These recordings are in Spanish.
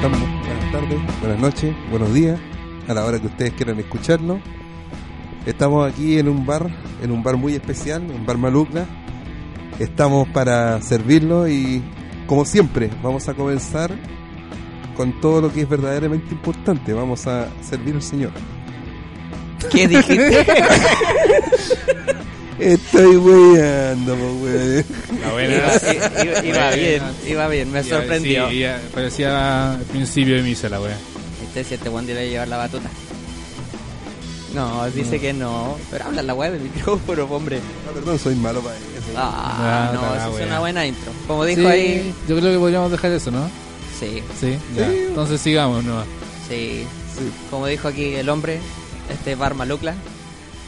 estamos? Buenas tardes, buenas noches, buenos días, a la hora que ustedes quieran escucharnos. Estamos aquí en un bar, en un bar muy especial, un bar Malucla. Estamos para servirlo y, como siempre, vamos a comenzar con todo lo que es verdaderamente importante. Vamos a servir al Señor. ¿Qué dijiste? Estoy weyando, po, wey. La buena. iba, iba- iba bien, iba bien, me sorprendió. Sí, parecía el principio de misa la wea. Este si este Juan le llevar la batuta. No, dice que no. Pero habla la weá del micrófono, hombre. Ah, perdón, soy malo para eso. Ah, Ah, no, la eso es wea. una buena intro. Como dijo Sí, ahí. Yo creo que podríamos dejar eso, ¿no? Sí, Sí, ya. Sí. Entonces sigamos, ¿no? sí. Sí. Como dijo aquí el hombre, este bar Malucla.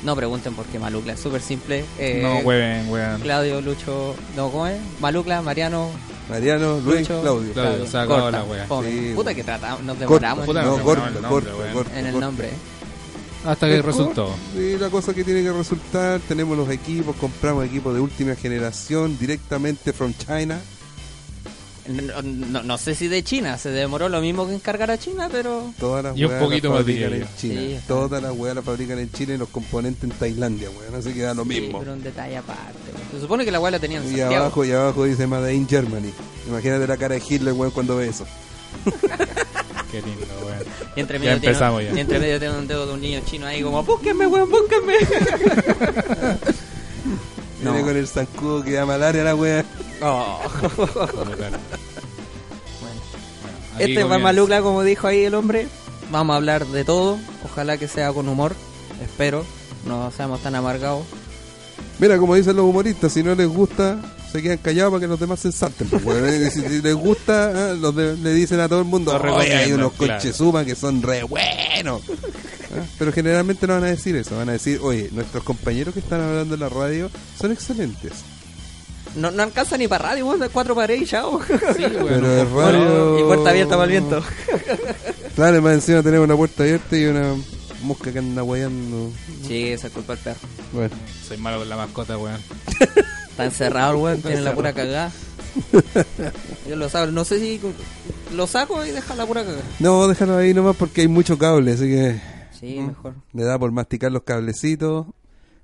No pregunten por qué Malucla, es súper simple. Eh, no hueven, weón. Claudio, Lucho, no, ¿cómo es? Malucla, Mariano, Mariano, Luis, Lucho, Claudio. Claudio. se corta, la wea. Sí, Puta que tratamos, nos Corta, demoramos en- no, no, corta, el nombre, corta, corta, en el corta. nombre. Hasta que resultó. Sí, la cosa que tiene que resultar, tenemos los equipos, compramos equipos de última generación directamente from China. No, no- no sé si de China, se demoró lo mismo que encargar a China, pero Todas las Y un poquito las más fabrican en China. Sí. Todas las weas las fabrican en China y los componentes en Tailandia, weón. Así que da lo Sí, mismo. pero un detalle aparte. weón. Se supone que la weá la tenían en Y Santiago. abajo, y abajo dice Made in Germany. Imagínate la cara de Hitler, weón, cuando ve eso. Qué lindo, weón. Y entre Ya medio, empezamos tiene, ya. y entre medio tiene un dedo de un niño chino ahí como, búsquenme, weón, búsquenme. No. Viene con el zancudo que da malaria la wea. Oh. Bueno, este va comienza. malucla, como dijo ahí el hombre. Vamos a hablar de todo. Ojalá que sea con humor. Espero. No seamos tan amargados. Mira, como dicen los humoristas, si no les gusta, se quedan callados para que los demás se salten. pues, si, si les gusta, los de- le dicen a todo el mundo, Lo "Oye, hay unos claro. conchesumas que son re buenos. Ah, Pero generalmente no van a decir eso, van a decir, oye, nuestros compañeros que están hablando en la radio son excelentes. No, no alcanza ni para radio, weón. de Cuatro paredes y chao. Sí, weón, Pero es radio- y puerta abierta para el viento. Claro, más encima tenemos una puerta abierta y una mosca que anda guayando. Sí, esa es culpa del perro. Bueno, Soy malo con la mascota, weón. Está encerrado, weón. Tiene la pura cagada. Yo lo saco. No sé si lo saco y deja la pura cagada. no, déjalo ahí nomás porque hay mucho cable, así que Sí, mejor. le da por masticar los cablecitos.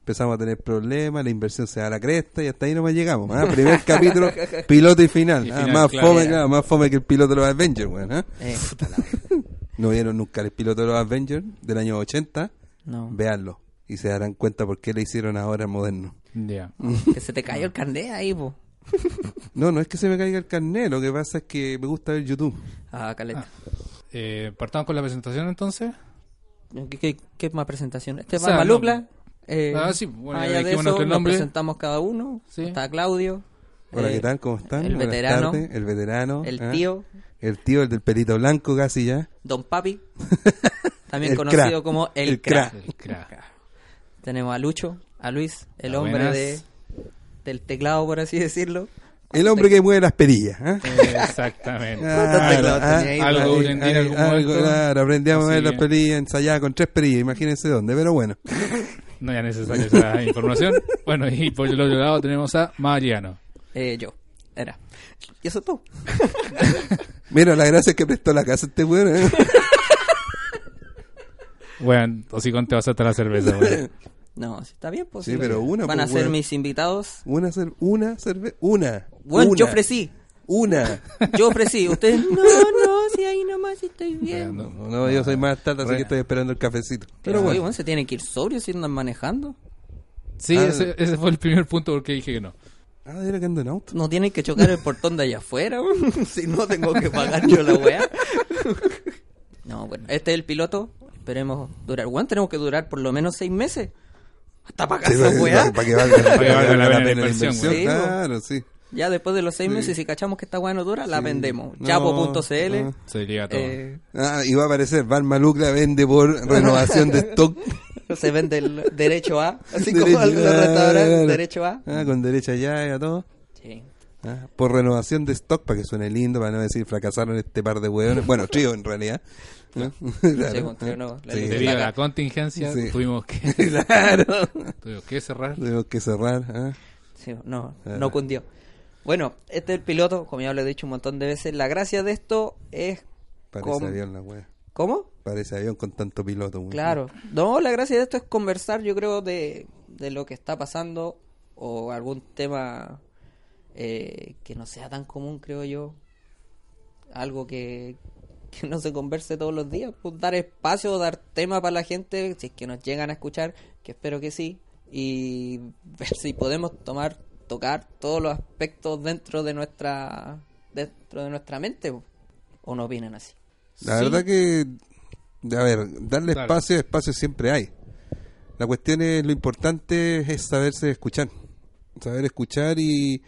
Empezamos a tener problemas, la inversión se da a la cresta y hasta ahí nomás llegamos. ¿ah? Primer capítulo, piloto y final. Y ¿ah? final, más, claro. fome, claro, más fome que el piloto de los Avengers. weón, ¿ah? Eh, puta la- ¿No vieron nunca el piloto de los Avengers del año 80? No. Véanlo y se darán cuenta por qué le hicieron ahora moderno. Ya. Que se te cayó el carnet ahí, po. No, no es que se me caiga el carnet, lo que pasa es que me gusta ver YouTube. Ah, caleta. Eh, partamos con la presentación entonces. ¿Qué, qué, qué más presentación? Este O va sea, Malupla. Eh, Ah, sí, bueno, allá de eso, nos presentamos cada uno. Sí. Está Claudio. Hola, eh, ¿qué tal? ¿Cómo están? el Buenas veterano. tardes. El veterano. El ¿ah? tío, El tío, el del pelito blanco casi ya. Don Papi. También conocido crack. como El, El crack. crack. El crack. Tenemos a Lucho, a Luis, el Ah, hombre de, del teclado, por así decirlo. El hombre que mueve las perillas. ¿ah? Exactamente. ¿Cuántos teclados ah? Algo ahí, aprendí en algún algo, momento. claro, aprendí a mover las perillas ensayada con tres perillas, imagínense dónde, pero bueno. No era necesaria esa información. Bueno, y por el otro lado tenemos a Mariano. Eh, yo, era. Y eso es todo. Mira, la gracia es que prestó la casa este weón. ¿eh? Bueno, o si con te vas a la cerveza, weón. No, sí, está bien, pues. Sí, pero una, Van a pues, ser weón. mis invitados. Una, cer una cerveza, una. Bueno, una, yo ofrecí. Una. Yo ofrecí. Ustedes, no, no, si ahí nomás estoy bien. No, No, no, yo soy más tarde, así que estoy esperando el cafecito. Pero Pero bueno. bueno. se tienen que ir sobrios si andan manejando. Sí, Ah, ese, ese fue el primer punto porque dije que no. Ah, verdad que ando en auto. No tienen que chocar el portón de allá afuera, si no tengo que pagar yo la weá. No, bueno, este es el piloto. Esperemos durar. Bueno, tenemos que durar por lo menos seis meses. Hasta para Sí, casa, para, weá. para que valga, para que valga la pena la inversión. Sí, claro, sí. Ya después de los seis Sí. meses, si cachamos que esta weá no dura, la Sí. vendemos. No, Chapo.cl. no. Se llega todo. eh, Ah, y va a aparecer, Val Malucla vende por renovación de stock. se vende el derecho A. Así Derecho como en los A, restaurantes, derecho A. Ah, con derecha ya y a todo. Sí. Ah, por renovación de stock, para que suene lindo, para no decir fracasaron este par de hueones. Bueno, trío en realidad. Claro. Sí, no, la Sí. Debido a la- contingencia, Sí. tuvimos que, Claro. tuvimos que cerrar. Tenemos que cerrar. ah. Sí, no, Claro. no cundió. Bueno, este es el piloto, como ya lo he dicho un montón de veces. La gracia de esto es Parece avión la wea. ¿Cómo? Parece avión con tanto piloto. weón. Claro. No, la gracia de esto es conversar, yo creo, de, de lo que está pasando o algún tema eh, que no sea tan común, creo yo. Algo que, que no se converse todos los días. Pues dar espacio, dar tema para la gente, si es que nos llegan a escuchar, que espero que sí. Y ver si podemos tomar, tocar todos los aspectos dentro de nuestra dentro de nuestra mente. ¿O no opinan así? La Sí. verdad que, a ver, darle Claro. espacio, espacio siempre hay. La cuestión es, lo importante es saberse escuchar. Saber escuchar y,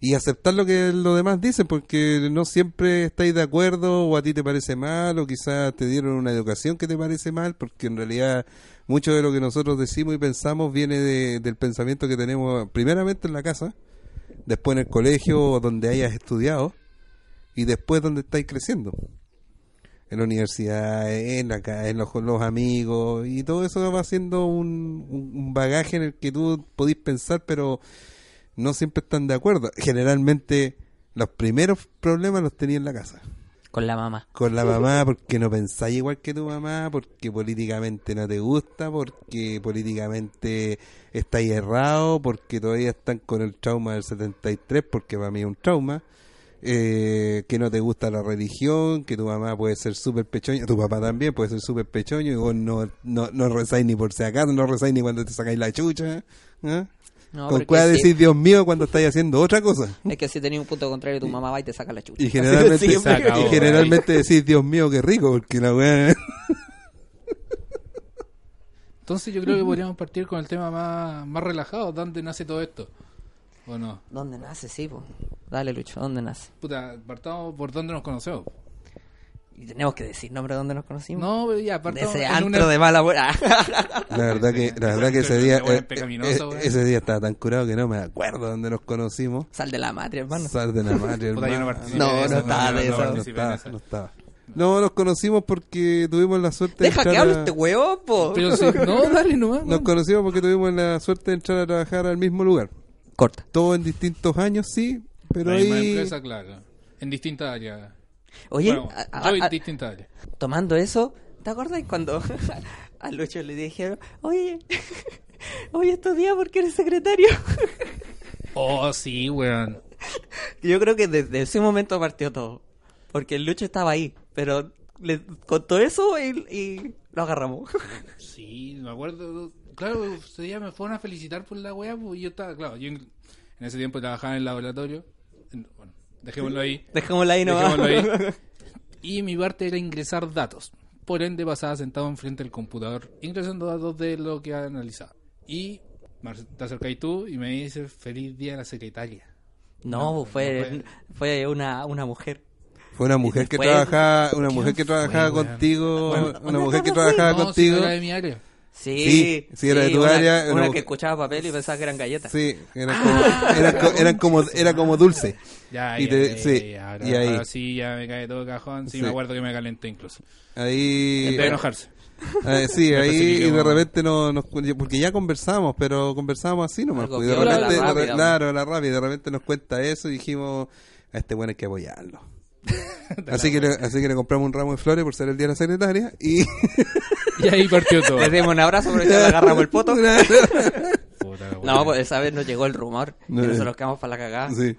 y aceptar lo que los demás dicen, porque no siempre estáis de acuerdo o a ti te parece mal o quizás te dieron una educación que te parece mal, porque en realidad mucho de lo que nosotros decimos y pensamos viene de- del pensamiento que tenemos primeramente en la casa, después en el colegio donde hayas estudiado y después donde estáis creciendo en la universidad, en la en los, amigos y todo eso va siendo un- un bagaje en el que tú podís pensar, pero no siempre están de acuerdo. Generalmente los primeros problemas los tenía en la casa. Con la mamá. Con la mamá, porque no pensáis igual que tu mamá, porque políticamente no te gusta, porque políticamente estáis errado, porque todavía están con el trauma del 73, porque para mí es un trauma, eh, que no te gusta la religión, que tu mamá puede ser súper pechoña, tu papá también puede ser súper pechoño, y vos no, no, no rezáis ni por si acaso, no rezáis ni cuando te sacáis la chucha. ¿ah? No, Con cuál sí. decís Dios mío cuando estáis haciendo otra cosa. Es que si tenés un punto contrario, tu mamá va y te saca la chucha. Y generalmente, acabó, y generalmente decís, Dios mío, qué rico, porque la weá... Entonces yo creo que podríamos partir con el tema más, más relajado. ¿Dónde nace todo esto? ¿O no? ¿Dónde nace? Sí, po. Dale, Lucho, ¿dónde nace? Puta, partamos por dónde nos conocemos. Y tenemos que decir nombre de dónde nos conocimos. No, pero ya, de partamos ese en antro una- de mala buena. La verdad que, la verdad que ese día, eh, pecaminoso, eh, weón. ese día estaba tan curado que no me acuerdo dónde nos conocimos. Sal de la madre, hermano. Sal de la no hermano. No, de no estaba de no eso. no estaba, no estaba. No, nos conocimos porque tuvimos la suerte Deja de que entrar hable a- este huevo, po. Pero si, no, dale nomás. Nos conocimos porque tuvimos la suerte de entrar a trabajar al mismo lugar. Corta. Todos en distintos años, sí, pero La misma ahí... empresa, claro. En distintas áreas. Oye, Bueno, a- a- tomando eso, ¿te acuerdas cuando a Lucho le dijeron, oye, hoy estudia porque eres secretario? Oh, sí, weón. Yo creo que desde ese momento partió todo. Porque el Lucho estaba ahí, pero le contó eso y, y lo agarramos. Sí, me acuerdo. Claro, ese día me fueron a felicitar por la weá, pues y yo estaba, claro, yo en, en ese tiempo trabajaba en el laboratorio. En- Bueno, dejémoslo ahí. Dejémosla ahí nomás. Dejémoslo ahí. Y mi parte era ingresar datos. Por ende, pasaba sentado enfrente del computador, ingresando datos de lo que analizaba. Y te acercáis tú y me dices, feliz día a la secretaria. No, No, fue, no fue una, una mujer. Fue una mujer que trabajaba, una ¿Quién mujer que trabajaba contigo, ¿Dónde- una mujer que trabajaba no, si contigo. no era de mi área. Sí, Sí, sí, era de tu una, área, Una no- que escuchaba papel y pensaba que eran galletas. Sí, eran como, eran, co- eran como, era como dulce. Ya, Y ya, te- ya, sí, ya, ahora, y ahí. ahora sí ya me cae todo el cajón. Sí, Sí. me acuerdo que me calenté incluso. Ahí, De enojarse. eh, sí, ahí y de repente no, nos, porque ya conversamos, pero conversábamos así nomás. Pues, y de repente, la rápida, claro, la rápida, de repente nos cuenta eso y dijimos, a este bueno hay que apoyarlo. así que, le, así que le compramos un ramo de flores por ser el día de la secretaria y Y ahí partió todo. Le dimos un abrazo, pero ya le agarramos el poto. No, pues esa vez nos llegó el rumor. No, y eh. nosotros quedamos para la cagada. sí.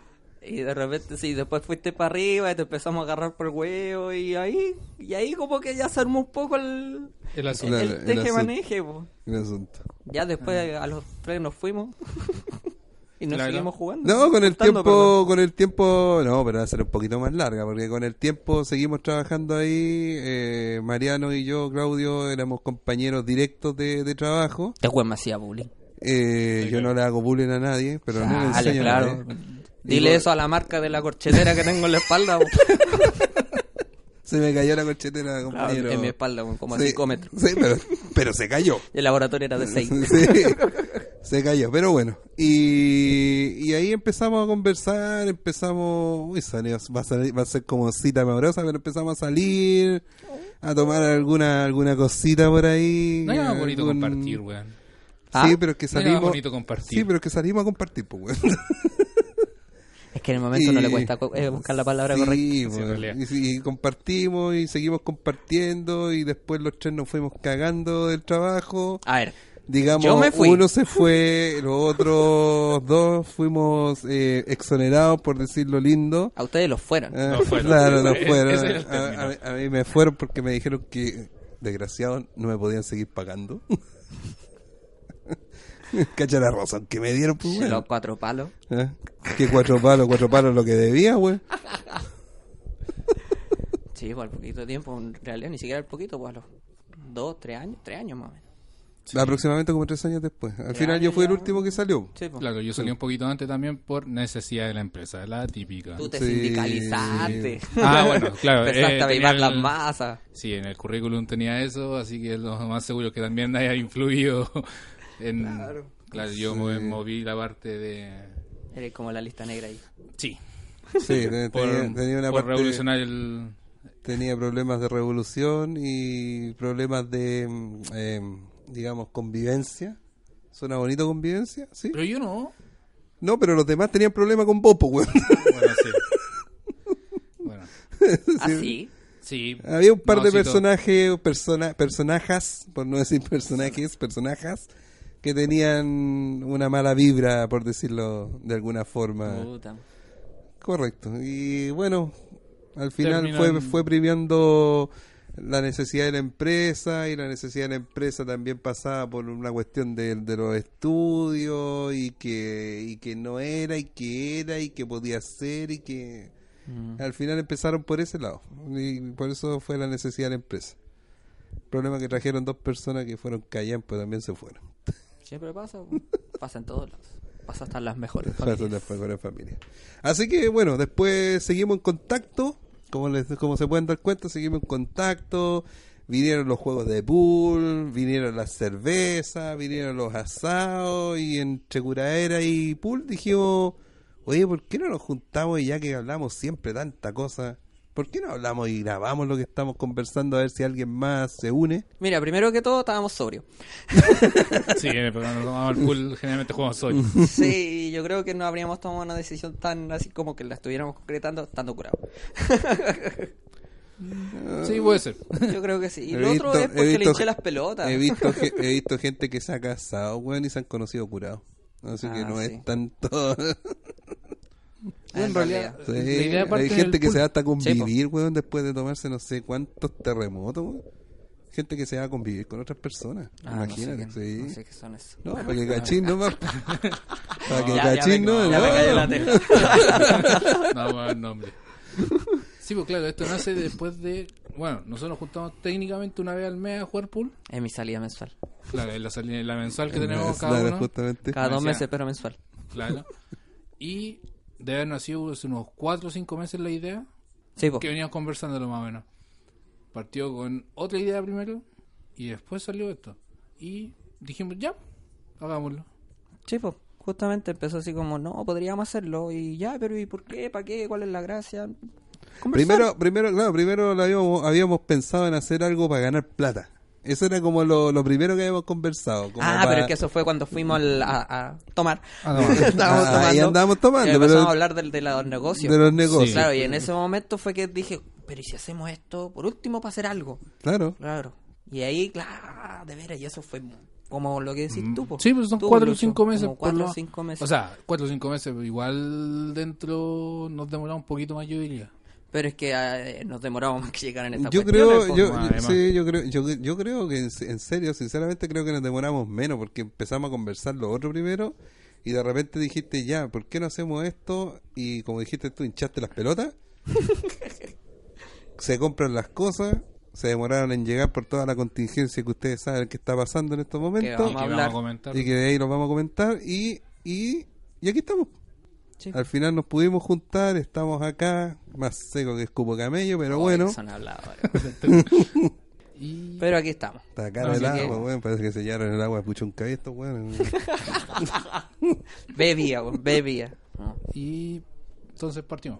Y de repente, sí, después fuiste para arriba y te empezamos a agarrar por el huevo. Y ahí, y ahí como que ya se armó un poco el, El asunto. el, Claro, el teje-maneje. po. el asunto. Ya después a los tres nos fuimos. y nos Claro. seguimos jugando. No, con el tiempo, con el tiempo, no, pero va a ser un poquito más larga, porque con el tiempo seguimos trabajando ahí, eh, Mariano y yo, Claudio, éramos compañeros directos de, de trabajo, Este weón me hacía bullying. eh, Sí, yo no le hago bullying a nadie, pero no le Dale, enseño a claro. nadie. Dile eso a la marca de la corchetera que tengo en la espalda. Se me cayó la corchetera, Claro, compañero. en mi espalda, como a Sí, 5 metros. Sí, pero, pero se cayó. El laboratorio era de 6. Sí, se cayó, pero bueno. Y, y ahí empezamos a conversar, empezamos, uy, salió- va, a salir- va a ser como cita amorosa, pero empezamos a salir, a tomar alguna alguna cosita por ahí. No era más bonito algún- compartir, weón. Sí, ¿Ah? pero es que No salimos. bonito compartir. Sí, pero es que salimos a compartir, pues, weón. Es que en el momento no le Y- cuesta eh, buscar la palabra Sí, correcta. Bueno, realidad. y, y compartimos y seguimos compartiendo y después los tres nos fuimos cagando del trabajo. A ver, Digamos, Yo me fui. uno se fue, los otros dos fuimos eh, exonerados, por decirlo lindo. a ustedes los fueron. Ah, No fueron. Claro, no fueron. es A- a, a mí me fueron porque me dijeron que, desgraciados, no me podían seguir pagando. Cacha la razón que me dieron, pues, bueno. Los cuatro palos. ¿Eh? Que cuatro palos, cuatro palos lo que debía, güey. Sí, pues al poquito tiempo, en realidad ni siquiera al poquito, pues a los dos, tres años, tres años más o menos. Aproximadamente como tres años después. Al Tres final yo fui el último que salió. Sí, pues. Claro, yo salí un poquito antes también por necesidad de la empresa, la típica. Tú te Sí. sindicalizaste. Ah, bueno, claro, Empezaste eh, a avivar las el- masas. Sí, en el currículum tenía eso, así que lo más seguro es que también haya influido en... Claro, yo Sí. me moví la parte de... Eres como la lista negra ahí. Sí, Sí, tenía, por, tenía una por parte... revolucionar el... tenía problemas de revolución y problemas de, eh, digamos, convivencia. ¿Suena bonito convivencia? Sí. Pero yo no. No, pero los demás tenían problemas con Popo, güey. Bueno, sí. Bueno, Así. sí. Había un par No, de sí, personajes, persona, personajes, por no decir personajes, personajes, que tenían una mala vibra, por decirlo de alguna forma. Puta. Correcto. Y bueno, al final fue, fue premiando la necesidad de la empresa y la necesidad de la empresa también pasaba por una cuestión de, de los estudios y que, y que no era y que era y que podía ser y que Mm. al final empezaron por ese lado y por eso fue la necesidad de la empresa. El problema que trajeron dos personas que fueron callan pues también se fueron. Siempre pasa. pues. Pasa en todos lados. Pasa hasta en las mejores. Familias. las mejores familias. Así que bueno, después seguimos en contacto. Como, les, como se pueden dar cuenta, seguimos en contacto. Vinieron los juegos de pool, vinieron las cervezas, vinieron los asados. Y entre curaera y pool dijimos: Oye, ¿por qué no nos juntamos y ya que hablamos siempre tanta cosa? ¿Por qué no hablamos y grabamos lo que estamos conversando a ver si alguien más se une? Mira, primero que todo estábamos sobrios. Sí, pero cuando tomamos el pool generalmente jugamos hoy. Sí, yo creo que no habríamos tomado una decisión tan así como que la estuviéramos concretando estando curados. Sí, puede ser. Yo creo que sí. Y He lo visto- otro es porque le visto- hinché las pelotas. He visto, he visto gente que se ha casado, weón, y se han conocido curados. Así que Ah, no sí. es tanto. Ah, en realidad, realidad. Sí, La idea parte hay del gente que se va hasta a Sí, convivir, weón, después de tomarse no sé cuántos terremotos, weón. Gente que se va a convivir con otras personas. Ah, no sé Imagínate, qué- sí. no sé qué son esos. No, para que cachín nomás. para que cachín no, ya me no. cayó la tela. No, buen nombre. Sí, pues claro, esto nace después de... Bueno, nosotros nos juntamos técnicamente una vez al mes a jugar pool. Es mi salida mensual. Claro, es la, salida- la mensual que tenemos cada uno. justamente. Cada dos meses, pero mensual. Claro. Y de haber nacido hace unos 4 o 5 meses la idea, Sí, po. que veníamos conversándolo más o menos. Partió con otra idea primero y después salió esto. Y dijimos, ya, hagámoslo. Sí, po. Justamente empezó así como, no, podríamos hacerlo. Y ya, pero ¿y por qué? ¿Para qué? ¿Cuál es la gracia? Conversar. Primero, primero, claro, primero habíamos, habíamos pensado en hacer algo para ganar plata. Eso era como lo, lo primero que habíamos conversado. como Ah, para- pero es que eso fue cuando fuimos al- a, a tomar. Ah, no. estábamos Ah, tomando. ahí andábamos tomando, Y empezamos pero- a hablar del- de, los negocios. de los negocios. Sí. Claro, y en ese momento fue que dije, pero ¿y si hacemos esto por último para hacer algo? Claro. Claro. Y ahí, claro, de veras, y eso fue como lo que decís tú. po. Sí, pues son Tú, 4 o 5 meses. como cuatro o cinco meses. O sea, 4 o 5 meses, pero igual dentro nos demoramos un poquito más, yo diría. Pero es que eh, nos demoramos más que llegar en esta Yo cuestión, creo, po. yo, sí, yo creo, yo, yo creo que en, en serio, sinceramente creo que nos demoramos menos porque empezamos a conversar lo otro primero y de repente dijiste ya, ¿por qué no hacemos esto? Y como dijiste tú, hinchaste las pelotas. se compran las cosas, se demoraron en llegar por toda la contingencia que ustedes saben que está pasando en estos momentos vamos a que hablar. a comentar. y que de ahí lo vamos a comentar y, y, y aquí estamos. Sí. Al final nos pudimos juntar, estamos acá, más seco que escupo camello, pero Ay, bueno. son habladores. Y... Pero aquí estamos. Está acá No, el agua, que- weón. Parece que sellaron el agua de pucho un weón. Bebía, weón, bebía. Y entonces partimos.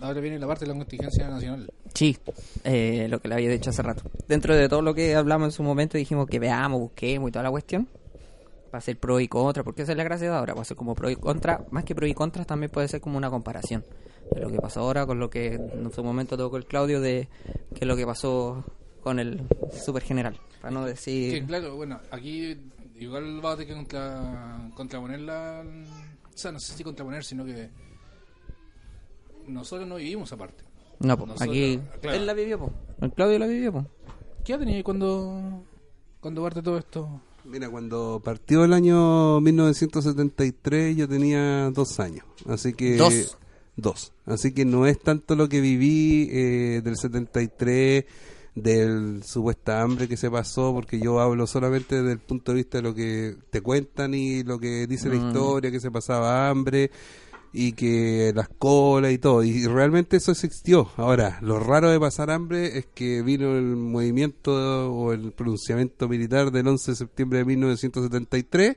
Ahora viene la parte de la contingencia nacional. Sí, eh, lo que le había dicho hace rato. Dentro de todo lo que hablamos en su momento, dijimos que veamos, busquemos y toda la cuestión. Va a ser pro y contra, porque esa es la gracia de ahora. Va a ser como pro y contra, más que pro y contra, también puede ser como una comparación de lo que pasó ahora con lo que en su momento tocó el Claudio, de que lo que pasó con el super general. Para no Que decir. claro, bueno, aquí igual va a tener que contra, contraponer la... O sea, no sé si contraponer, sino que nosotros no vivimos aparte. No, Nosotros- aquí. claro. Él la vivió, po. El Claudio la vivió, po. ¿Qué edad tenía cuando, cuando parte todo esto? Mira, cuando partió el año 1973 yo tenía dos años, así que... Dos. Dos. Así que no es tanto lo que viví eh, del 73, del supuesta hambre que se pasó, porque yo hablo solamente desde el punto de vista de lo que te cuentan y lo que dice la Mm. historia, que se pasaba hambre y que las colas y todo. Y realmente eso existió. Ahora, lo raro de pasar hambre es que vino el movimiento o el pronunciamiento militar del 11 de septiembre de 1973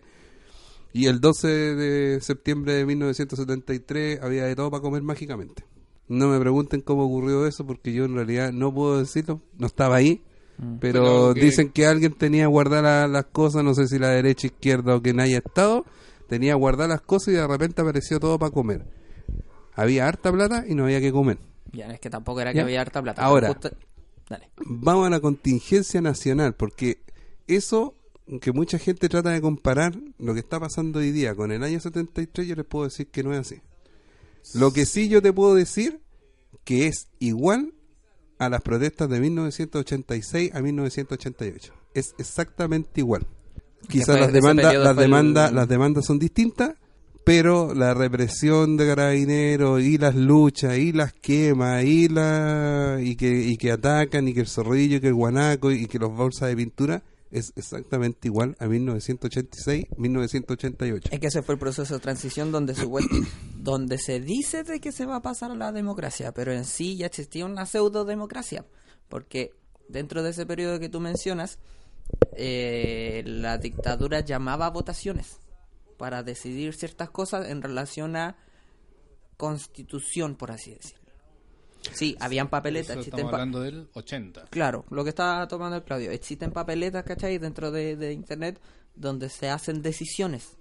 y el 12 de septiembre de 1973 había de todo para comer mágicamente. No me pregunten cómo ocurrió eso porque yo en realidad no puedo decirlo, no estaba ahí. Mm. Pero Pero que- dicen que alguien tenía guardadas las cosas, no sé si la derecha, izquierda o quien haya estado, tenía guardadas las cosas y de repente apareció todo para comer. Había harta plata y no había que comer. Ya, es que tampoco era que Ya. había harta plata. Ahora. justo- Dale. Vamos a la contingencia nacional, porque eso que mucha gente trata de comparar lo que está pasando hoy día con el año 73, yo les puedo decir que no es así. Lo que sí yo te puedo decir que es igual a las protestas de 1986 a 1988. Es exactamente igual. Quizás las demandas, las el- demandas, las demandas son distintas, pero la represión de carabineros y las luchas y las quemas y la y que y que atacan y que el zorrillo y que el guanaco y que los bolsas de pintura es exactamente igual a 1986 1988 Es que ese fue el proceso de transición donde, supuest- donde se dice de que se va a pasar a la democracia, pero en sí ya existía una pseudo democracia, porque dentro de ese periodo que tú mencionas, eh, la dictadura llamaba a votaciones para decidir ciertas cosas en relación a constitución, por así decirlo. Sí, habían papeletas, Eso estamos pa- hablando del 80. Claro, lo que está tomando el Claudio. Existen papeletas, ¿cachai? Dentro de, de Internet donde se hacen decisiones.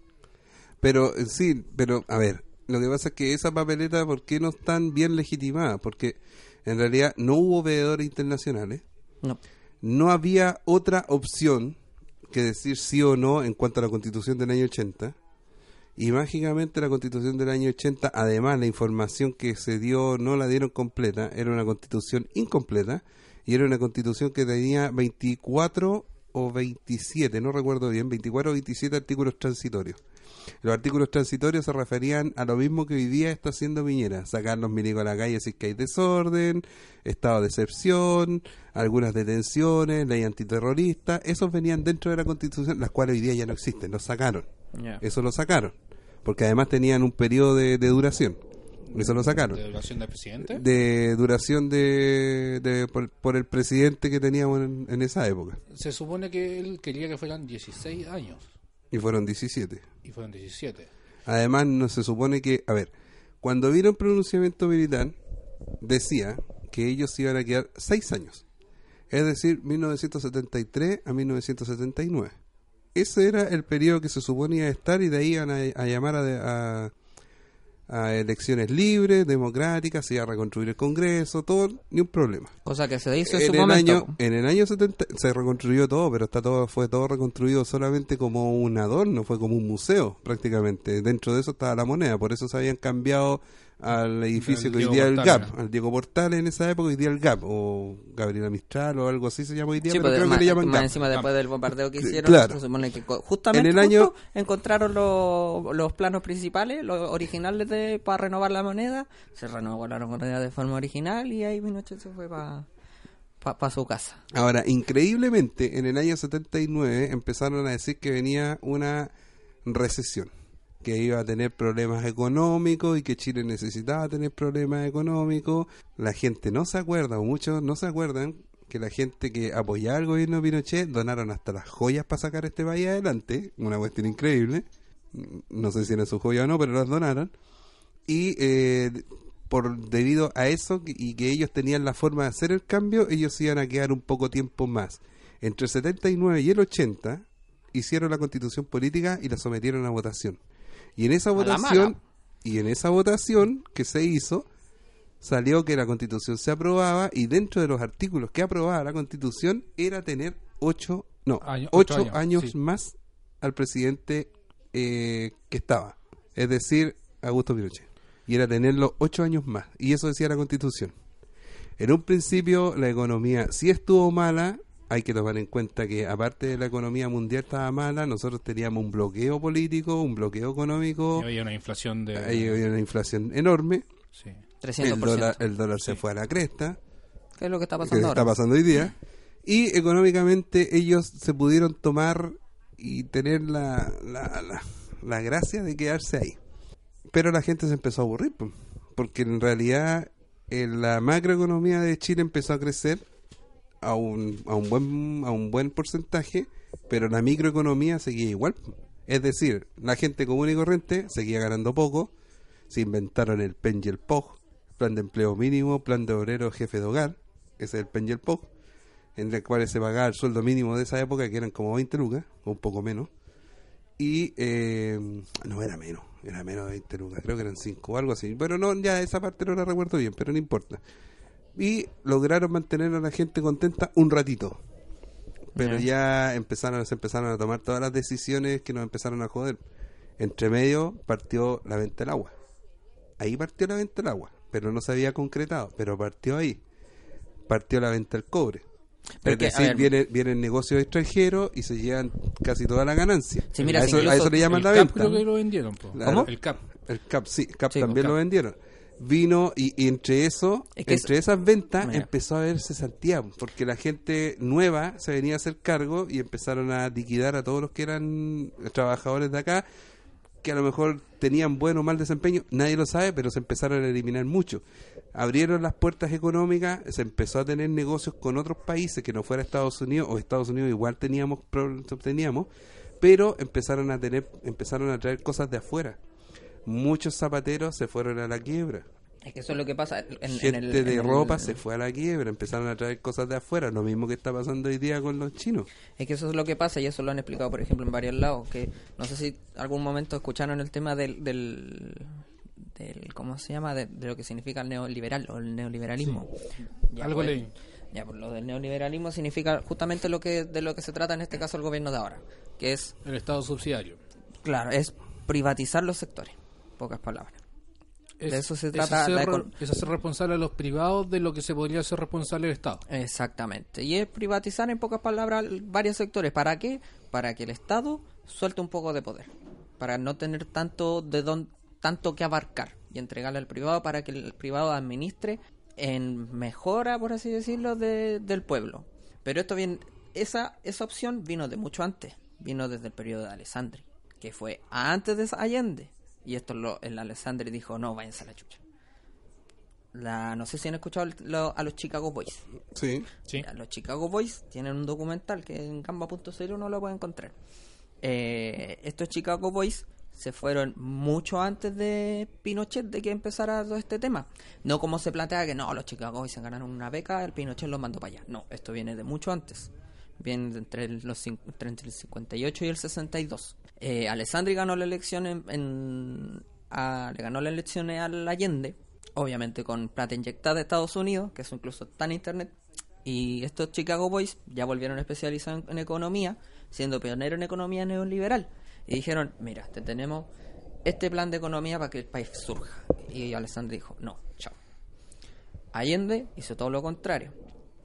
Pero eh, sí, pero a ver, lo que pasa es que esa papeleta, ¿por qué no están bien legitimadas? Porque en realidad no hubo veedores internacionales, No. No había otra opción que decir sí o no en cuanto a la constitución del año 80. Y mágicamente la constitución del año 80, además la información que se dio no la dieron completa, era una constitución incompleta y era una constitución que tenía 24 o 27, no recuerdo bien, 24 o 27 artículos transitorios. Los artículos transitorios se referían a lo mismo que hoy día está haciendo Piñera, sacar los milicos a la calle si es que hay desorden, estado de excepción, algunas detenciones, ley antiterrorista, esos venían dentro de la constitución, las cuales hoy día ya no existen, los sacaron. Eso lo sacaron, porque además tenían un periodo de, de duración. Eso lo sacaron. ¿De duración del presidente? De duración de, de- por, por el presidente que teníamos en, en esa época. Se supone que él quería que fueran 16 años Y fueron 17. Fueron 17. Además, no se supone que, a ver, cuando vieron pronunciamiento militar, decía que ellos iban a quedar seis años. Es decir, 1973 a 1979. Ese era el periodo que se suponía estar y de ahí iban a, a llamar a, a- a elecciones libres, democráticas, se iba a reconstruir el Congreso, todo, ni un problema. Cosa que se hizo en, En su el, momento. año, en el año 70 se reconstruyó todo, pero está todo fue todo reconstruido solamente como un adorno, fue como un museo prácticamente. Dentro de eso estaba la moneda, por eso se habían cambiado al edificio que hoy día el Portales, GAP, ¿no? al Diego Portales en esa época, hoy día el GAP, o Gabriela Mistral o algo así se llama hoy día, Sí, pero pues, creo más, que le llaman más GAP. encima después del bombardeo que hicieron, claro. se supone que justamente En el año- justo encontraron los, los planos principales, los originales de para renovar la moneda, se renovó la moneda de forma original y ahí Pinochet se fue para pa, su casa. Ahora, increíblemente, en el año 79 empezaron a decir que venía una recesión, que iba a tener problemas económicos y que Chile necesitaba tener problemas económicos. La gente no se acuerda, o muchos no se acuerdan, que la gente que apoyaba al gobierno de Pinochet donaron hasta las joyas para sacar este país adelante, una cuestión increíble. No sé si eran sus joyas o no, pero las donaron. Y eh, por debido a eso y que ellos tenían la forma de hacer el cambio, ellos iban a quedar un poco tiempo más. Entre el 79 y el 80, hicieron la constitución política y la sometieron a votación. Y en esa votación, y en esa votación que se hizo, salió que la constitución se aprobaba y dentro de los artículos que aprobaba la constitución era tener ocho, no, Año- ocho ocho años, años, sí. más al presidente eh, que estaba. Es decir, Augusto Pinochet. Y era tenerlo ocho años más. Y eso decía la constitución. En un principio la economía sí estuvo mala. Hay que tomar en cuenta que aparte de la economía mundial estaba mala, nosotros teníamos un bloqueo político, un bloqueo económico, Y había una inflación de... ahí había una inflación enorme, sí. 300%. el dólar, el dólar se Sí. fue a la cresta, ¿Qué es lo que está que pasando ahora? está pasando hoy día, y económicamente ellos se pudieron tomar y tener la, la, la, la gracia de quedarse ahí. Pero la gente se empezó a aburrir, po, porque en realidad eh, la macroeconomía de Chile empezó a crecer a un, a un buen a un buen porcentaje, pero la microeconomía seguía igual. Es decir, la gente común y corriente seguía ganando poco, se inventaron el PEN y POG, plan de empleo mínimo, plan de obrero jefe de hogar, ese es el PEN y POG, en el cual se pagaba el sueldo mínimo de esa época, que eran como 20 lucas, o un poco menos, y eh, no era menos, era menos de 20 lucas, creo que eran 5 o algo así, pero no, ya esa parte no la recuerdo bien, pero no importa. Y lograron mantener a la gente contenta un ratito. Pero ya empezaron, se empezaron a tomar todas las decisiones que nos empezaron a joder. Entre medio partió la venta del agua. Ahí partió la venta del agua, pero no se había concretado, pero partió ahí. Partió la venta del cobre. Pero es que, decir, ver- viene, vienen negocios extranjeros y se llevan casi toda la ganancia. Sí, mira, a, eso, a eso le llaman el la CAP venta. creo que lo vendieron. po. El CAP. El CAP, sí, CAP Sí, también CAP. lo vendieron. Vino y, y entre eso, Es que entre esas ventas Mira. empezó a verse Santiago, porque la gente nueva se venía a hacer cargo y empezaron a liquidar a todos los que eran trabajadores de acá, que a lo mejor tenían buen o mal desempeño, nadie lo sabe, pero se empezaron a eliminar mucho. Abrieron las puertas económicas, se empezó a tener negocios con otros países que no fuera Estados Unidos, o Estados Unidos igual teníamos, teníamos pero empezaron a tener, empezaron a traer cosas de afuera. Muchos zapateros se fueron a la quiebra. Es que eso es lo que pasa. En, en Gente el, de en el- ropa se fue a la quiebra, empezaron a traer cosas de afuera, lo mismo que está pasando hoy día con los chinos. Es que eso es lo que pasa y eso lo han explicado, por ejemplo, en varios lados. Que no sé si algún momento escucharon el tema del. del, del- ¿Cómo se llama? De, de lo que significa el neoliberal o el neoliberalismo. Ya, Algo pues, leí. Ya, pues lo del neoliberalismo significa justamente lo que de lo que se trata en este caso el gobierno de ahora. Que es, El Estado subsidiario. claro, es privatizar los sectores. Pocas palabras. Es, De eso se es trata hacer la re- econ- es hacer responsable a los privados de lo que se podría hacer responsable el Estado. Exactamente. Y es privatizar en pocas palabras varios sectores. ¿Para qué? Para que el Estado suelte un poco de poder. Para no tener tanto de don, tanto que abarcar y entregarle al privado para que el privado administre en mejora, por así decirlo, de- del pueblo. Pero esto bien, esa, esa opción vino de mucho antes. Vino desde el periodo de Alessandri, que fue antes de Allende. Y esto lo, el Alessandri dijo, no, váyanse a la chucha. La, no sé si han escuchado el- lo- a los Chicago Boys. Sí. Sí. Los Chicago Boys tienen un documental que en gamba.0 uno lo puede encontrar. Eh, estos Chicago Boys se fueron mucho antes de Pinochet de que empezara todo este tema. No como se plantea que no, los Chicago Boys se ganaron una beca, el Pinochet los mandó para allá. No, esto viene de mucho antes. Viene de entre, los, entre el 58 y el 62. Eh, Alessandri ganó la elección en, en- a- ganó al Allende, obviamente con plata inyectada de Estados Unidos, que eso incluso está en internet. Y estos Chicago Boys ya volvieron especializados en, en economía, siendo pioneros en economía neoliberal. Y dijeron, mira, te tenemos este plan de economía para que el país surja. Y Alessandri dijo, no, chao. Allende hizo todo lo contrario.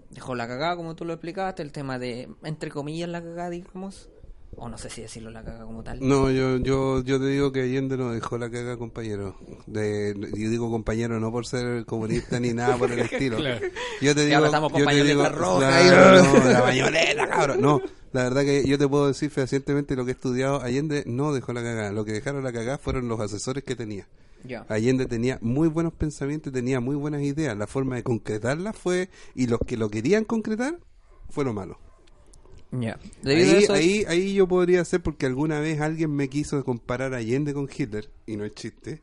Dejó la cagada, como tú lo explicaste, el tema de, entre comillas, la cagada, digamos. O no sé si decirlo la cagada como tal. No, yo, yo, yo te digo que Allende nos dejó la caga, compañero. De, yo digo compañero no por ser comunista ni nada por el estilo. Claro. Yo te digo, ahora estamos con yo te digo, roja claro, y- no, la pañoleta, cabrón. No, la verdad que yo te puedo decir fehacientemente lo que he estudiado. Allende no dejó la cagada. Lo que dejaron la cagada fueron los asesores que tenía. Ya. Allende tenía muy buenos pensamientos, tenía muy buenas ideas. La forma de concretarlas fue, y los que lo querían concretar, fue lo malo. A Ahí, eso- ahí, ahí yo podría ser porque alguna vez alguien me quiso comparar a Allende con Hitler, y no es chiste,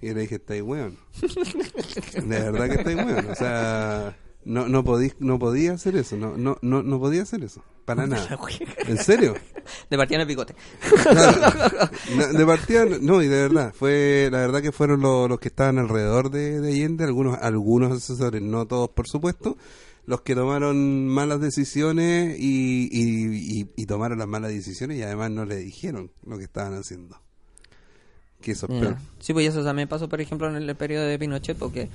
y le dije, estáis weón. De verdad que estáis weón. O sea, No, no, podí, no podía hacer eso, no, no, no, no podía hacer eso, para nada. ¿En serio? De partida en el picote. Claro. No, De partida, no, y de verdad, fue, la verdad que fueron los, los que estaban alrededor de, de Allende, algunos, algunos asesores, no todos por supuesto, los que tomaron malas decisiones y, y, y- y tomaron las malas decisiones y además no le dijeron lo que estaban haciendo. Que eso es peor. Ya. Sí, pues eso también pasó, por ejemplo, en el periodo de Pinochet, porque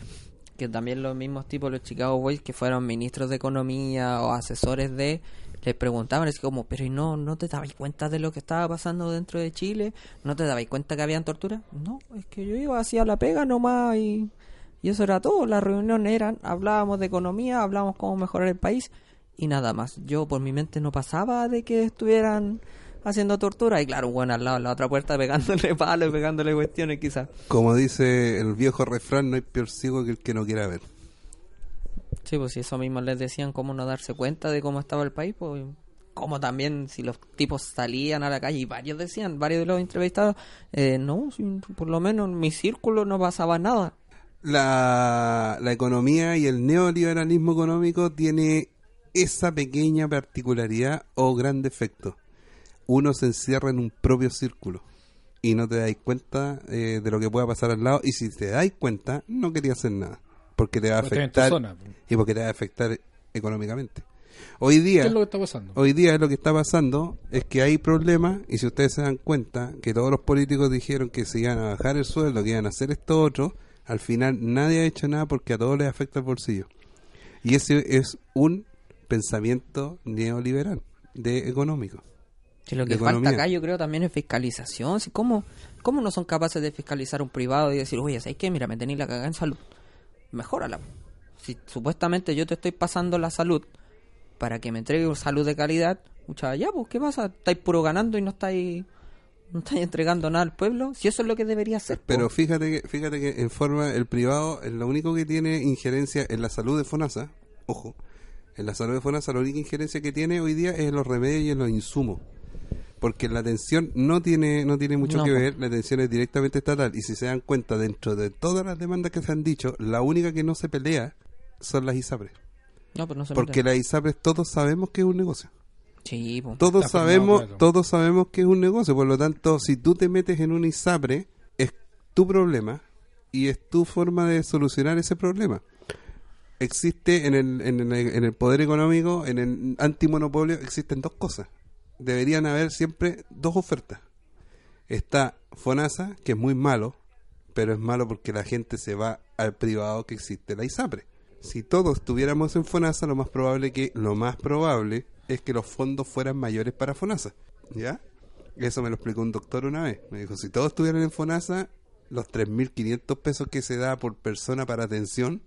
que también los mismos tipos, los Chicago Boys, que fueron ministros de economía o asesores de, les preguntaban, así como, pero ¿y no, no te dabais cuenta de lo que estaba pasando dentro de Chile? ¿No te dabais cuenta que habían tortura? No, es que yo iba hacia la pega nomás y, y eso era todo. Las reuniones eran, hablábamos de economía, hablábamos cómo mejorar el país y nada más. Yo por mi mente no pasaba de que estuvieran haciendo tortura y claro, bueno, al lado de la otra puerta pegándole palos pegándole cuestiones quizás. Como dice el viejo refrán, no hay peor ciego que el que no quiera ver. Sí, pues si eso mismo les decían cómo no darse cuenta de cómo estaba el país, pues como también si los tipos salían a la calle y varios decían, varios de los entrevistados, eh, no, por lo menos en mi círculo no pasaba nada. La, la economía y el neoliberalismo económico tiene esa pequeña particularidad o gran defecto. Uno se encierra en un propio círculo y no te dais cuenta eh, de lo que pueda pasar al lado y si te dais cuenta no quería hacer nada porque te va a Porque afectar zona. y porque te va a afectar económicamente. Hoy día ¿Qué es lo que está pasando? Hoy día lo que está pasando es que hay problemas y si ustedes se dan cuenta que todos los políticos dijeron que se iban a bajar el sueldo, que iban a hacer esto otro, al final nadie ha hecho nada porque a todos les afecta el bolsillo. Y ese es un pensamiento neoliberal, de económico. Si lo que falta acá yo creo también es fiscalización. Si, ¿cómo, ¿Cómo no son capaces de fiscalizar un privado y decir, oye, ¿sabes qué? Mira, me tenéis la cagada en salud. Mejórala. Si supuestamente yo te estoy pasando la salud para que me entregue salud de calidad, mucha ya, pues, ¿qué pasa? ¿Estáis puro ganando y no estáis, no estáis entregando nada al pueblo? Si eso es lo que debería ser. Pero po. fíjate que, fíjate que en forma el privado es lo único que tiene injerencia en la salud de FONASA, ojo, en la salud de FONASA la única injerencia que tiene hoy día es en los remedios y en los insumos. Porque la atención no tiene no tiene mucho No, que po. ver, la atención es directamente estatal y si se dan cuenta dentro de todas las demandas que se han dicho, la única que no se pelea son las ISAPRES. No, pues no se Porque las ISAPRES todos sabemos que es un negocio. Sí. Todos sabemos, todos sabemos que es un negocio, por lo tanto, si tú te metes en un ISAPRE, es tu problema y es tu forma de solucionar ese problema. Existe en el, en el, en el poder económico, en el antimonopolio, existen dos cosas. Deberían haber siempre dos ofertas. Está FONASA, que es muy malo, pero es malo porque la gente se va al privado que existe la ISAPRE. Si todos estuviéramos en FONASA, lo más probable que lo más probable es que los fondos fueran mayores para FONASA, ¿ya? Eso me lo explicó un doctor una vez. Me dijo, si todos estuvieran en FONASA, los 3.500 pesos que se da por persona para atención,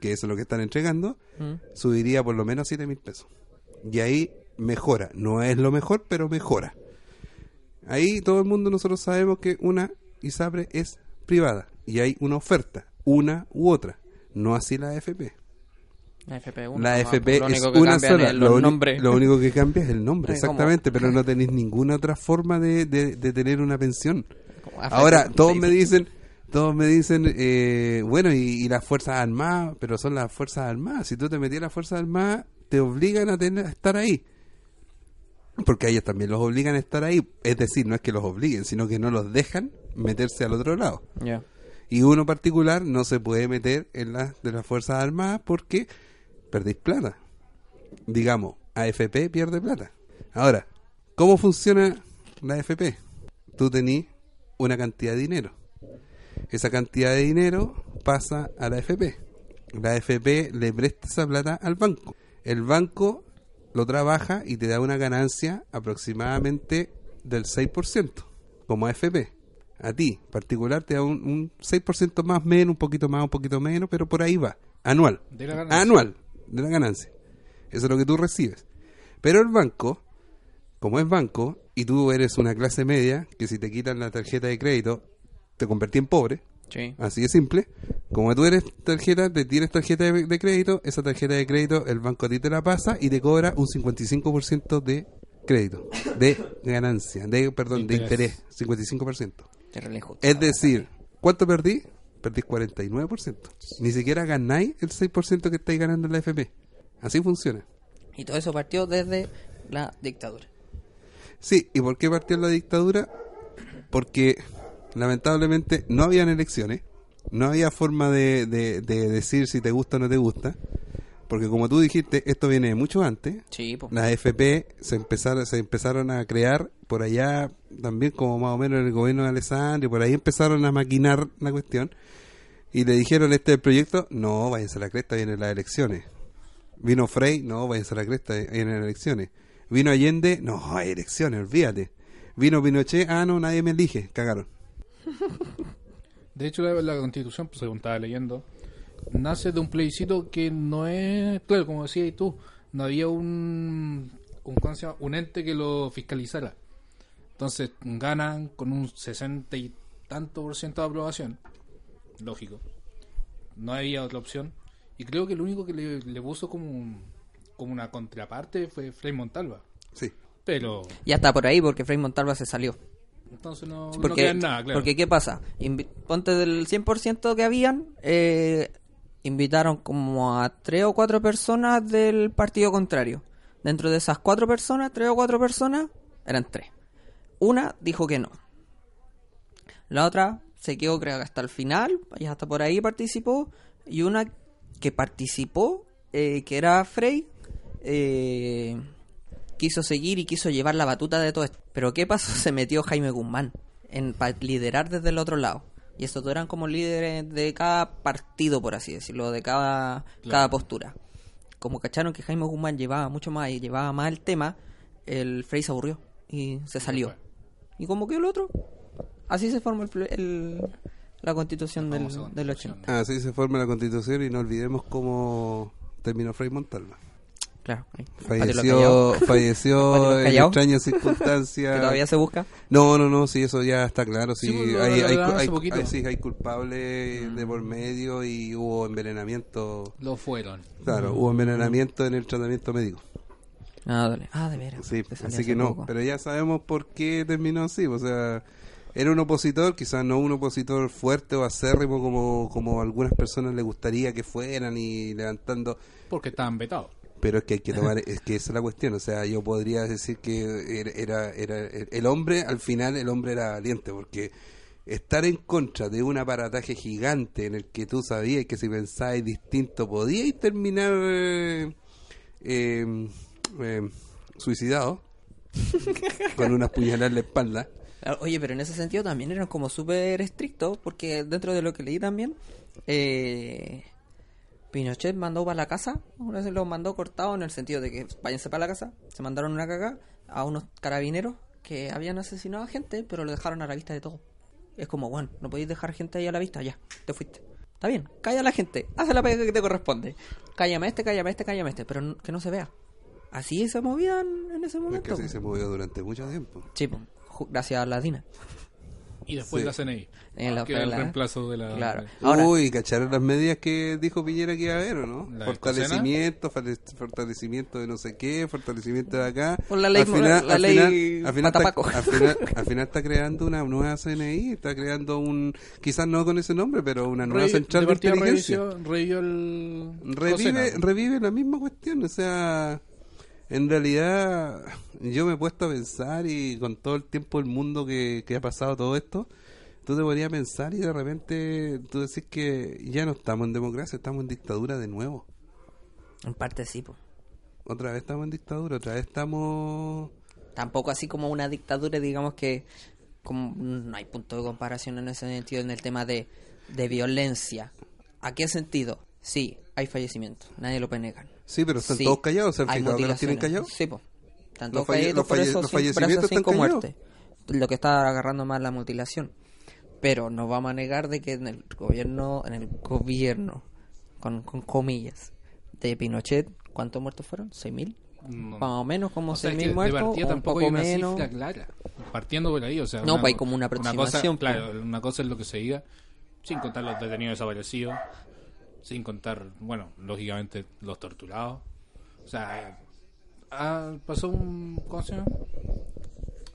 que eso es lo que están entregando, Mm. subiría por lo menos 7.000 pesos. Y ahí mejora. No es lo mejor, pero mejora. Ahí todo el mundo nosotros sabemos que una ISAPRE es privada y hay una oferta, una u otra. No así la AFP. La FP, La lo es que una sola. Lo, único que cambia es el nombre, exactamente, pero no tenéis ninguna otra forma de, de- de tener una pensión. Ahora, todos me dicen, todos me dicen, eh, bueno, y, y las Fuerzas Armadas, pero son las Fuerzas Armadas. Si tú te metías a las Fuerzas Armadas, te obligan a, tener, a estar ahí. Porque a ellos también los obligan a estar ahí. Es decir, no es que los obliguen, sino que no los dejan meterse al otro lado. Ya. Y uno particular no se puede meter en las de las Fuerzas Armadas porque perdéis plata. Digamos, AFP pierde plata. Ahora, ¿cómo funciona la AFP? Tú tenés una cantidad de dinero. Esa cantidad de dinero pasa a la AFP. La AFP le presta esa plata al banco. El banco lo trabaja y te da una ganancia aproximadamente del 6% como AFP. A ti, particular, te da un, un 6% más menos, un poquito más, un poquito menos, pero por ahí va. Anual. De la ganancia. Anual de la ganancia. Eso es lo que tú recibes. Pero el banco, como es banco, y tú eres una clase media, que si te quitan la tarjeta de crédito, te convertí en pobre, Sí. así de simple. Como tú eres tarjeta, te tienes tarjeta de, de crédito, esa tarjeta de crédito el banco a ti te la pasa y te cobra un 55% de crédito, de ganancia, de perdón, de Interés. interés, 55%. Te. Es decir, ¿cuánto perdí? Perdís 49%. Ni siquiera ganáis el 6% que estáis ganando en la FP. Así funciona. Y todo eso partió desde la dictadura. Sí, ¿y por qué partió la dictadura? Porque lamentablemente no habían elecciones, no había forma de, de- de decir si te gusta o no te gusta, porque como tú dijiste, esto viene de mucho antes. Sí, po. Las FP se empezaron, se empezaron a crear por allá, también como más o menos en el gobierno de Alessandro, por ahí empezaron a maquinar la cuestión. Y le dijeron, este proyecto, no, váyanse a la cresta, vienen las elecciones. Vino Frey, no, váyanse a la cresta, vienen las elecciones. Vino Allende, no, hay elecciones, olvídate. Vino Pinochet, ah, no, nadie me elige, cagaron. De hecho, la, constitución, pues según estaba leyendo, nace de un plebiscito que no es, claro, como decías tú, no había un, un, un ente que lo fiscalizara. Entonces ganan con un 60 y tanto por ciento de aprobación. Lógico. No había otra opción. Y creo que el único que le, le puso como, un- como una contraparte fue Frei Montalva. Sí. Pero Ya está por ahí porque Frei Montalva se salió. entonces no, no Porque, queda nada, claro. porque ¿qué pasa? Invi- ponte del 100% que habían, eh, invitaron como a tres o cuatro personas del partido contrario. Dentro de esas cuatro personas, tres o cuatro personas, eran tres. Una dijo que no. La otra se quedó creo que hasta el final, y hasta por ahí participó. Y una que participó, eh, que era Frey, eh, quiso seguir y quiso llevar la batuta de todo esto. Pero ¿qué pasó? Se metió Jaime Guzmán en para liderar desde el otro lado. Y estos dos eran como líderes de cada partido, por así decirlo, de cada, cada postura. Como cacharon que Jaime Guzmán llevaba mucho más y llevaba más el tema, el Frey se aburrió y se salió. Y como que el otro, así se formó el, el- la constitución del, del constitución. 80. Así se forma la constitución y no olvidemos cómo terminó Frei Montalva. Claro, ahí. Patio Falleció, falleció en extrañas Que circunstancias. todavía se busca. No, no, no, sí, eso ya está claro. Sí, Sí, pues, hay, hay, hay- hay- sí, hay culpables de por medio y hubo envenenamiento. Lo fueron. Claro, hubo envenenamiento en el tratamiento médico. Ah, dale. Ah, de veras. Sí, así que no, poco. pero ya sabemos por qué terminó así. O sea, era un opositor, quizás no un opositor fuerte o acérrimo como, como a algunas personas les gustaría que fueran y levantando. Porque estaban vetados. Pero es que hay que tomar, es que esa es la cuestión. O sea, yo podría decir que era, era, era- el hombre, al final, el hombre era valiente, porque estar en contra de un aparataje gigante en el que tú sabías que si pensabais distinto podíais terminar eh, eh, eh, suicidado con unas puñaladas en la espalda. Ah, Oye, pero en ese sentido también eran como súper estrictos, porque dentro de lo que leí también, eh, Pinochet mandó para la casa, una vez los mandó cortados en el sentido de que váyanse para la casa, se mandaron una cagada a unos carabineros que habían asesinado a gente, pero lo dejaron a la vista de todo. Es como, bueno, no podéis dejar gente ahí a la vista, ya, te fuiste. Está bien, calla a la gente, haz la pega que te corresponde. Cállame este, cállame este, cállame este, pero que no se vea. Así se movían en ese Es que momento. así se movió durante mucho tiempo. Sí, ju- gracias a la DINA. Y después Sí. la CNI. En la- que era el la- reemplazo de la... Claro. Ahora- Uy, ¿cacharon las medidas que dijo Piñera que iba a haber o no? ¿La Fortalecimiento, fortalecimiento de no sé qué, fortalecimiento de acá. Por la ley- la al ley final, al final Matapaco. está, al, final, al final está creando una nueva CNI, está creando un, quizás no con ese nombre, pero una nueva Revi- central de, inteligencia. revisió- revivió el... Revive, revive la misma cuestión, o sea, en realidad yo me he puesto a pensar y con todo el tiempo del mundo que, que ha pasado todo esto, tú te podrías pensar y de repente tú decís que ya no estamos en democracia, estamos en dictadura de nuevo. En parte sí, po. Otra vez estamos en dictadura, otra vez estamos... Tampoco así como una dictadura, digamos que como no hay punto de comparación en ese sentido en el tema de, de violencia. ¿A qué sentido? Sí, hay fallecimientos, nadie lo puede negar. Sí, pero están Sí, todos callados, ¿se han hay fijado que los tienen mutilaciones. callados? Sí. Están Los todos falle- los por falle- eso los sin brazos, fallecimientos cinco están callados. muertes. Lo que está agarrando más la mutilación. Pero no vamos a negar de que en el gobierno, en el gobierno, con, con comillas, de Pinochet, ¿cuántos muertos fueron? ¿6.000? No. Más o menos como O sea, 6.000 que de muertos, o un tampoco poco hay una menos. cifra clara. Partiendo por ahí, o sea... No, pues hay como una aproximación, cosa, pues. claro, una cosa es lo que se diga, sin contar los detenidos desaparecidos, sin contar, bueno, lógicamente los torturados. O sea, ah, pasó un... ¿Cómo se llama?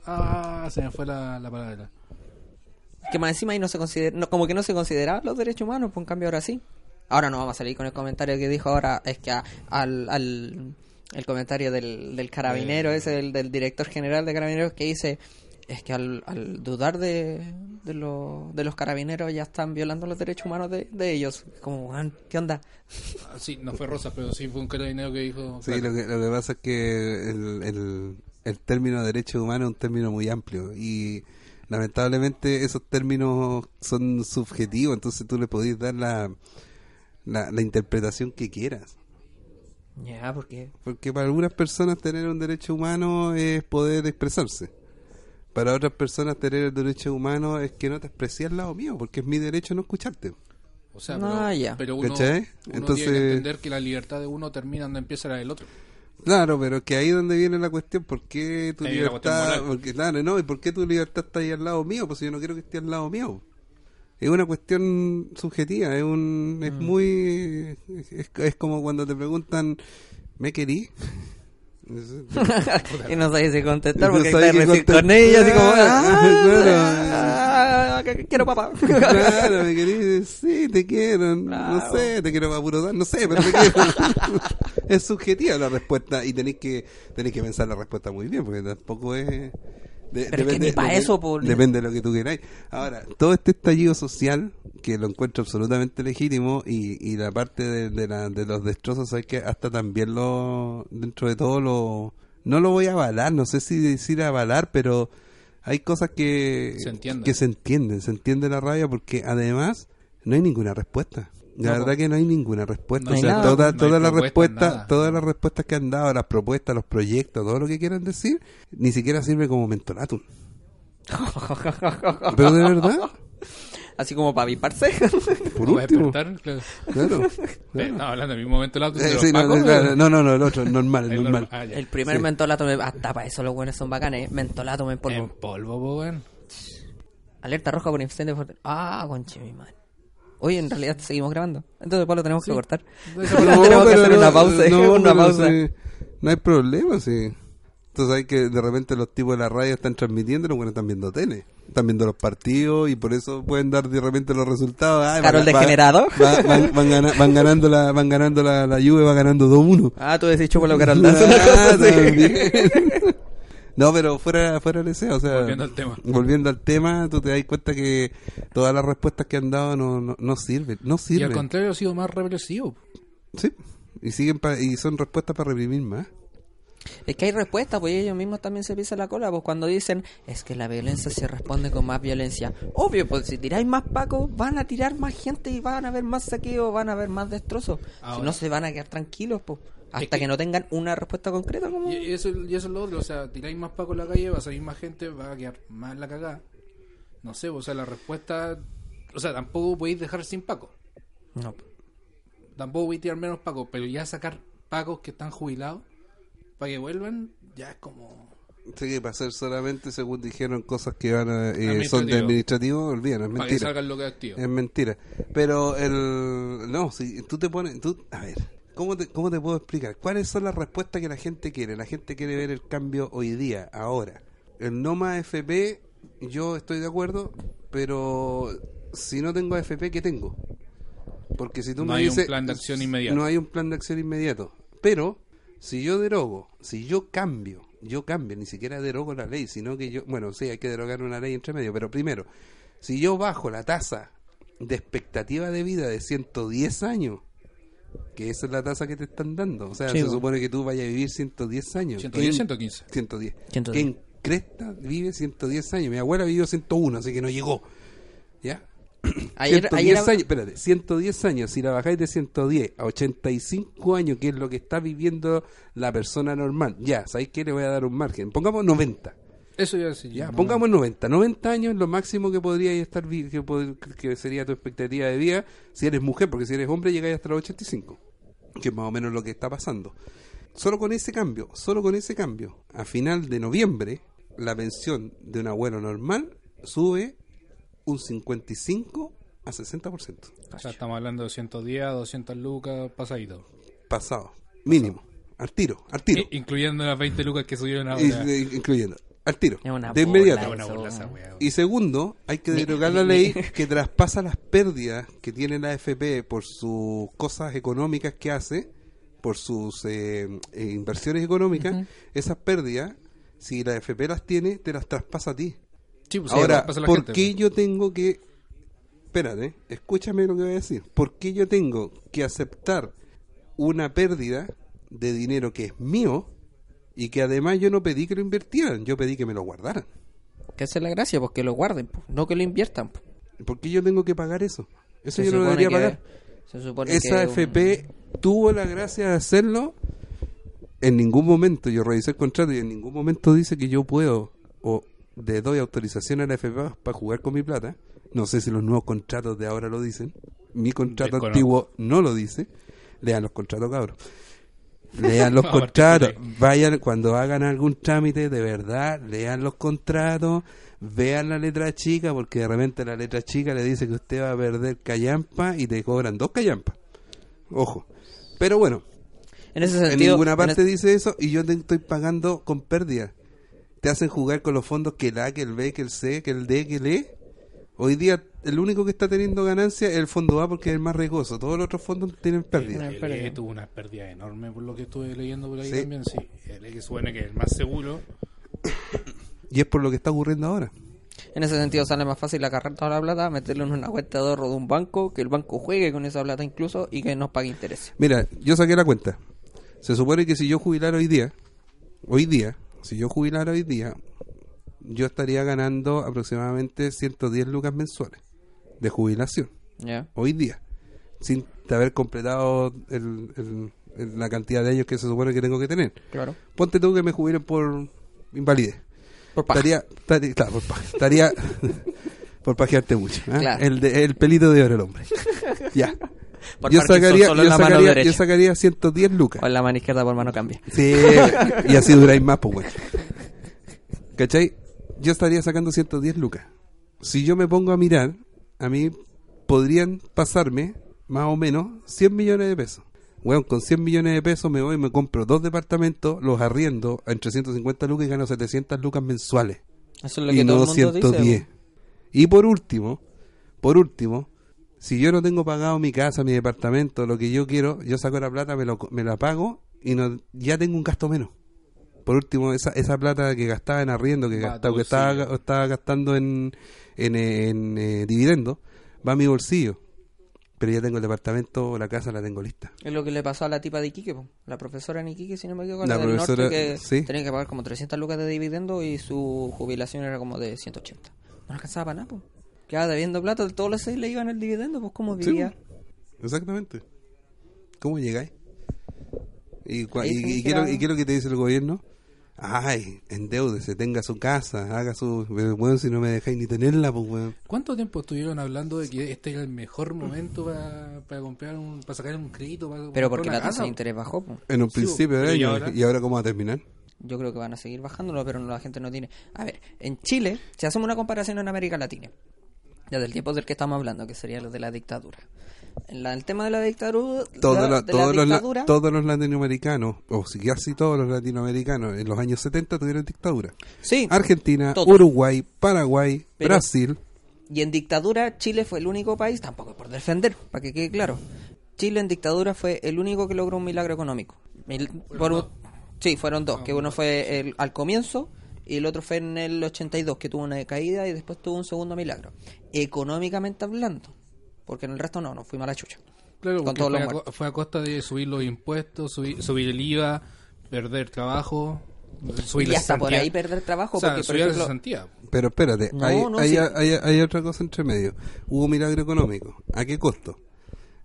Ah, se me fue la, la palabra. Que más encima ahí no se considera, no, como que no se consideraban los derechos humanos, pues en cambio ahora sí. Ahora no vamos a salir con el comentario que dijo ahora, es que a- al, al el comentario del, del carabinero, ese del, del director general de carabineros que dice, es que al, al dudar de, de, lo- de los carabineros ya están violando los derechos humanos de, de ellos. Como, "Weón, ¿qué onda? Ah, Sí, no fue Rosa, pero sí fue un carabinero que dijo. Sí, claro, lo que, lo que pasa es que el, el, el término derecho humano es un término muy amplio y lamentablemente esos términos son subjetivos, entonces tú le podés dar la, la, la interpretación que quieras. Ya, porque Porque para algunas personas tener un derecho humano es poder expresarse. Para otras personas tener el derecho humano es que no te expresé al lado mío, porque es mi derecho no escucharte. O sea, Ah, pero, ya. pero uno, Entonces- tiene que entender que la libertad de uno termina donde empieza la del otro. Claro, pero que ahí es donde viene la cuestión, ¿por qué tu Ahí libertad, porque claro, no, y por qué tu libertad está ahí al lado mío? Pues yo no quiero que esté al lado mío. Es una cuestión subjetiva, es un es Mm. muy es, es como cuando te preguntan, ¿me querí? y no sabes si contestar No porque recién contestar. con ella, así como, Claro. ah, que- quiero papá. Claro, me querís, sí, te quiero, no sé, te quiero dar, no sé, pero te quiero. es subjetiva la respuesta y tenéis que tenéis que pensar la respuesta muy bien, porque tampoco es... de- Pero es que ni pa' depende- eso, po. Depende de lo que tú queráis. Ahora, todo este estallido social, que lo encuentro absolutamente legítimo, y, y la parte de, de la- de los destrozos, hay que hasta también lo, dentro de todo lo... No lo voy a avalar, no sé si decir avalar, pero hay cosas que Se entienden. que se entienden, se entiende la rabia porque además no hay ninguna respuesta. La No, verdad po. que no hay ninguna respuesta. No hay o sea, nada, toda- no las propuestas, respuestas, nada. todas las respuestas que han dado, las propuestas, los proyectos, todo lo que quieran decir, ni siquiera sirve como mentolatum. Pero de verdad, Así como para viparse. por último, claro. claro. Eh, no, hablando del mismo momento el auto. Eh, sí, no, no, claro, no, no, no, el otro, el normal, el el normal. normal. Ah. El primer Sí. mentolato, me... hasta para eso los buenos son bacanes. Mentolato en polvo. En polvo, po, weón. Alerta roja por incendio. fuerte. Ah, conche mi madre. Oye, en realidad seguimos grabando. Entonces, pues lo tenemos que cortar. No, tenemos que hacer una pausa. no, una pero pausa. sí, no hay problema, sí. Entonces hay que de repente los tipos de la radio están transmitiendo, los buenos están viendo tele, están viendo los partidos y por eso pueden dar de repente los resultados. Ay, Carol van- va- degenerado. va- van, van gana- van ganando la, van ganando la, la Juve, va ganando 2-1. Ah, tú decís chúpalo, Carol Dance, una cosa Ah. No, pero fuera, fuera del deseo, o sea, Volviendo al tema. volviendo al tema, tú te das cuenta que todas las respuestas que han dado no, no, no sirven, no Y al sirven. contrario, ha sido más represivo. Sí, y siguen pa- y son respuestas para reprimir más. Es que hay respuestas, pues ellos mismos también se pisan la cola, pues cuando dicen es que la violencia se responde con más violencia. Obvio, pues si tiráis más pacos, van a tirar más gente y van a haber más saqueos, van a haber más destrozos. Si no se van a quedar tranquilos, pues. Hasta que- que... no tengan una respuesta concreta como... Y eso, y eso es lo otro, o sea, tiráis más paco en la calle, va a salir más gente, va a quedar más en la cagada. No sé, o sea, la respuesta, o sea, tampoco podéis dejar sin paco. No. Tampoco voy a tirar menos pacos, pero ya sacar pacos que están jubilados para que vuelvan, ya es como... Sí, que para hacer solamente, según dijeron, cosas que van a, eh, son de Administrativo. olvídalo, es Para que mentira. salgan lo que activo. Es mentira. Pero el. No, si tú te pones. Tú, a ver, ¿cómo te, ¿cómo te puedo explicar? ¿Cuáles son las respuestas que la gente quiere? La gente quiere ver el cambio hoy día, ahora. El no más FP, yo estoy de acuerdo, pero si no tengo AFP, ¿qué tengo? Porque si tú No me hay un plan de acción inmediato. No hay un plan de acción inmediato. Pero, si yo derogo, si yo cambio, yo cambio, ni siquiera derogo la ley, sino que yo. Bueno, sí, hay que derogar una ley entre medio, pero primero, si yo bajo la tasa de expectativa de vida de 110 años, que esa es la tasa que te están dando, o sea, Sí, se supone que tú vayas a vivir 110 años. 110, ¿Quién- 115. 110. 110. ¿Quién cresta vive 110 años? Mi abuela vivió 101, así que no llegó. ¿Ya? Ayer, 110 ayer años, espérate, 110 años, si la bajáis de 110 a 85 años, que es lo que está viviendo la persona normal, ya, ¿sabéis qué? Le voy a dar un margen. Pongamos 90. Eso ya sí. Ya, no- pongamos 90. 90 años es lo máximo que podría estar que, pod- que sería tu expectativa de vida si eres mujer, porque si eres hombre llegáis hasta los 85, que es más o menos lo que está pasando. Solo con ese cambio, solo con ese cambio, a final de noviembre, la pensión de un abuelo normal sube un 55 a 60%. O sea, estamos hablando de 110 a 200 lucas pasadito. Pasado, mínimo, al tiro, al tiro. Incluyendo las 20 lucas que subieron ahora. incluyendo. Al tiro, Es una de inmediato. bola Es una eso. bola esa weá. Y segundo, hay que derogar la ley que traspasa las pérdidas que tiene la AFP por sus cosas económicas que hace, por sus eh, eh, inversiones económicas. Esas pérdidas, si la AFP las tiene, te las traspasa a ti. Sí, pues, Ahora, ¿por gente, qué pues. yo tengo que... Espérate, escúchame lo que voy a decir. ¿Por qué yo tengo que aceptar una pérdida de dinero que es mío y que además yo no pedí que lo invirtieran, yo pedí que me lo guardaran? Que esa es la gracia, pues que lo guarden, pues, no que lo inviertan. pues. ¿Por qué yo tengo que pagar eso? Eso Se yo no lo debería que- pagar. Se supone Esa que un- FP tuvo la gracia de hacerlo. En ningún momento, yo revisé el contrato y en ningún momento dice que yo puedo o le doy autorización a la FP para jugar con mi plata. No sé si los nuevos contratos de ahora lo dicen. Mi contrato Desconozco. antiguo no lo dice. Lean los contratos, cabros. Lean los contratos. Vayan, cuando hagan algún trámite, de verdad, lean los contratos, vean la letra chica, porque de repente la letra chica le dice que usted va a perder callampa y te cobran dos callampas. Ojo. Pero bueno, En ese en sentido. ninguna en parte es- dice eso y yo te estoy pagando con pérdida. Te hacen jugar con los fondos que el A, que el B, que el C, que el D, que el E. Hoy día el único que está teniendo ganancia es el fondo A porque es el más riesgoso. Todos los otros fondos tienen pérdida. Una El. E tuvo una pérdida enorme por lo que estuve leyendo por ahí Sí. también, sí. El que suena que es el más seguro. Y es por lo que está ocurriendo ahora. En ese sentido sale más fácil agarrar toda la plata, meterlo en una cuenta de ahorro de un banco, que el banco juegue con esa plata incluso y que nos pague intereses. Mira, yo saqué la cuenta. Se supone que si yo jubilara hoy día, hoy día, si yo jubilara hoy día, yo estaría ganando aproximadamente 110 lucas mensuales de jubilación. ¿Ya? hoy día, sin haber completado el- el- el- la cantidad de años que se supone que tengo que tener. Claro. Ponte tú que me jubilen por invalidez. Por paja. Estaría, estaría, claro, por paja. Estaría por pajearte mucho. Claro. El, de- el pelito de oro el hombre. ya. Por Yo sacaría, yo, sacaría, yo sacaría 110 lucas. Con la mano izquierda por mano cambia. Sí, y así duráis más, pues, bueno. ¿Cachai? Yo estaría sacando 110 lucas. Si yo me pongo a mirar, a mí podrían pasarme más o menos 100 millones de pesos. Bueno, con 100 millones de pesos me voy y me compro dos departamentos, los arriendo a entre 150 lucas y gano 700 lucas mensuales. Eso es lo y que todo no el mundo 110. dice. Y por último, por último, si yo no tengo pagado mi casa, mi departamento, lo que yo quiero, yo saco la plata, me, lo, me la pago y no, ya tengo un gasto menos. Por último, esa, esa plata que gastaba en arriendo, que, gastaba, que estaba, estaba gastando en, en, en, eh, dividendos, va a mi bolsillo. Pero ya tengo el departamento o la casa, la tengo lista. Es lo que le pasó a la tipa de Iquique, po. la profesora en Iquique, si no me equivoco, La la, del profesora, norte, que sí. tenía que pagar como 300 lucas de dividendo y su jubilación era como de 180. No alcanzaba para nada, pues. Quedaba debiendo plata, todos los seis le iban el dividendo, pues cómo Sí, vivía. Exactamente. ¿Cómo llegáis? ¿Y, y, y qué es lo que te dice el gobierno? Ay, endeúdese, tenga su casa, haga su... Bueno, si no me dejáis ni tenerla, pues, weón. ¿Cuánto tiempo estuvieron hablando de que este era el mejor momento para, para comprar un, para sacar un crédito? Para Pero porque la tasa de interés bajó, pues. En un Sí, principio de ¿y año. ahora? ¿Y ahora cómo va a terminar? Yo creo que van a seguir bajándolo, pero la gente no tiene. A ver, en Chile, si hacemos una comparación en América Latina, ya del tiempo del que estamos hablando, que sería lo de la dictadura. En la- el tema de la dictadura, la- los, de todos, los, la- dictadura, todos los latinoamericanos, o si casi todos los latinoamericanos, en los años 70 tuvieron dictadura. sí, Argentina. Uruguay, Paraguay, Pero- Brasil. y en dictadura Chile fue el único país, tampoco por defender, para que quede claro. Chile en dictadura fue el único que logró un milagro económico. Mil- por un- sí, fueron dos, que uno fue el, al comienzo y el otro fue en el 82, que tuvo una caída y después tuvo un segundo milagro. Económicamente hablando, porque en el resto no, nos fuimos a la chucha. Claro, con porque todos fue, los a, fue costa de subir los impuestos, subir, subir el IVA, perder trabajo, subir Y hasta por ahí perder trabajo, O sea, porque por ejemplo. Pero espérate, No, hay, no, hay, sí. hay- hay otra cosa entre medio. Hubo milagro económico. ¿A qué costo?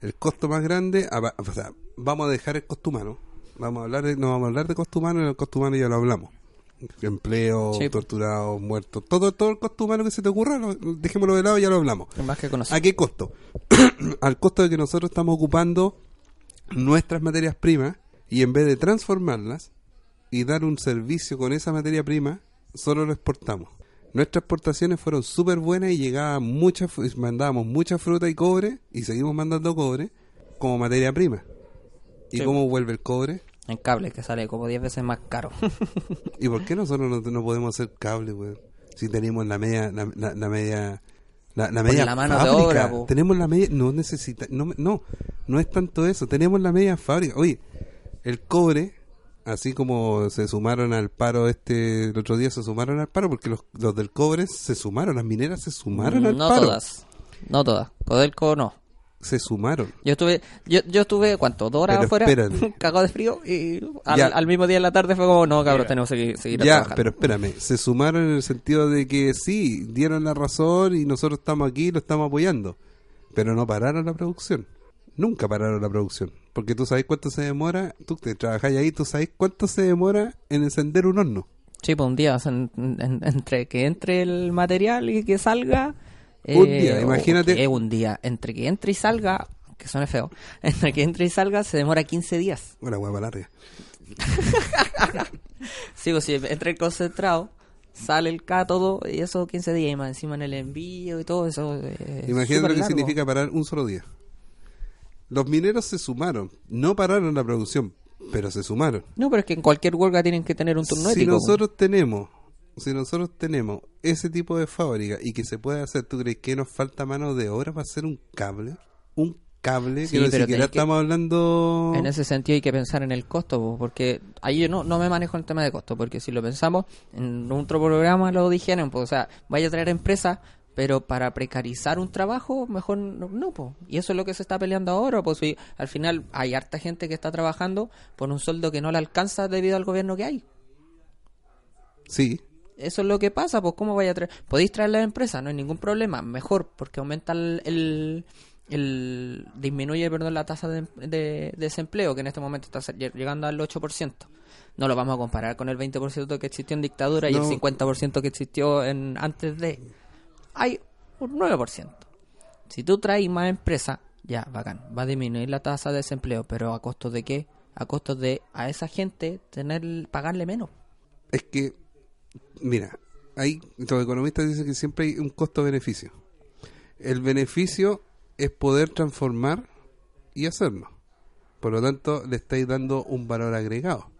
El costo más grande, a- o sea, vamos a dejar el costo humano. Vamos a hablar de, no vamos a hablar de costo humano, el costo humano ya lo hablamos. Empleo, Sí. torturados, muertos, todo, todo el costo humano que se te ocurra, lo- dejémoslo de lado, ya lo hablamos. más que. ¿A qué costo? Al costo de que nosotros estamos ocupando nuestras materias primas y en vez de transformarlas y dar un servicio con esa materia prima, solo lo exportamos. Nuestras exportaciones fueron súper buenas y llegaban muchas, fru- mandábamos mucha fruta y cobre y seguimos mandando cobre como materia prima. ¿Y Sí. cómo vuelve el cobre? En cable, que sale como 10 veces más caro. ¿Y por qué nosotros no, no podemos hacer cable, weón? Si tenemos la media, la, la- la media, la, la media la mano de fábrica. obra, po. Tenemos la media, no necesita, no, no, no es tanto eso, tenemos la media fábrica. Oye, el cobre, así como se sumaron al paro este, el otro día se sumaron al paro, porque los, los del cobre se sumaron, las mineras se sumaron al no paro. todas. No todas. Codelco no. Se sumaron. Yo estuve, yo, yo estuve, ¿cuánto? Dos horas Pero afuera, espérate. cagado de frío, y al, mismo día en la tarde fue como, no, cabrón, tenemos que seguir, seguir Ya, pero espérame, se sumaron en el sentido de que sí, dieron la razón y nosotros estamos aquí y lo estamos apoyando, pero no pararon la producción. Nunca pararon la producción, porque tú sabes cuánto se demora, tú que trabajáis ahí, tú sabes cuánto se demora en encender un horno. Sí, pues un día, o sea, en- en- entre que entre el material y que salga... Un eh, día, imagínate. que un día, entre que entre y salga, que suene feo, entre que entre y salga se demora 15 días. Una hueá larga. Sí, pues si entra el concentrado, sale el K todo, y eso 15 días, y más encima en el envío y todo eso. eh, Imagínate súper lo que largo. significa parar un solo día. Los mineros se sumaron, no pararon la producción, pero se sumaron. No, pero es que en cualquier huelga tienen que tener un turno si ético. pues. nosotros tenemos si nosotros tenemos ese tipo de fábrica y que se puede hacer, ¿tú crees que nos falta mano de obra para hacer un cable? Un cable Sí, que no pero siquiera tenés que- estamos hablando... En ese sentido hay que pensar en el costo, po, porque ahí yo no, no me manejo el tema de costo, porque si lo pensamos, en otro programa lo dijeron, pues, o sea, vaya a traer empresas, pero para precarizar un trabajo, mejor no, no pues. Y eso es lo que se está peleando ahora, pues si al final hay harta gente que está trabajando por un sueldo que no le alcanza debido al gobierno que hay. Sí, Eso es lo que pasa, pues cómo vaya a traer... Podéis traer la empresa, no hay ningún problema, mejor, porque aumenta el... el- el- disminuye perdón la tasa de, de desempleo que en este momento está lle- llegando al 8%. No lo vamos a comparar con el 20% que existió en dictadura y el 50% que existió en antes de. Hay un 9%. Si tú traes más empresas, ya, bacán, va a disminuir la tasa de desempleo, pero ¿a costo de qué? A costo de a esa gente tener pagarle menos. es que, mira, hay, los economistas dicen que siempre hay un costo-beneficio. El beneficio es poder transformar y hacerlo. Por lo tanto, le estáis dando un valor agregado.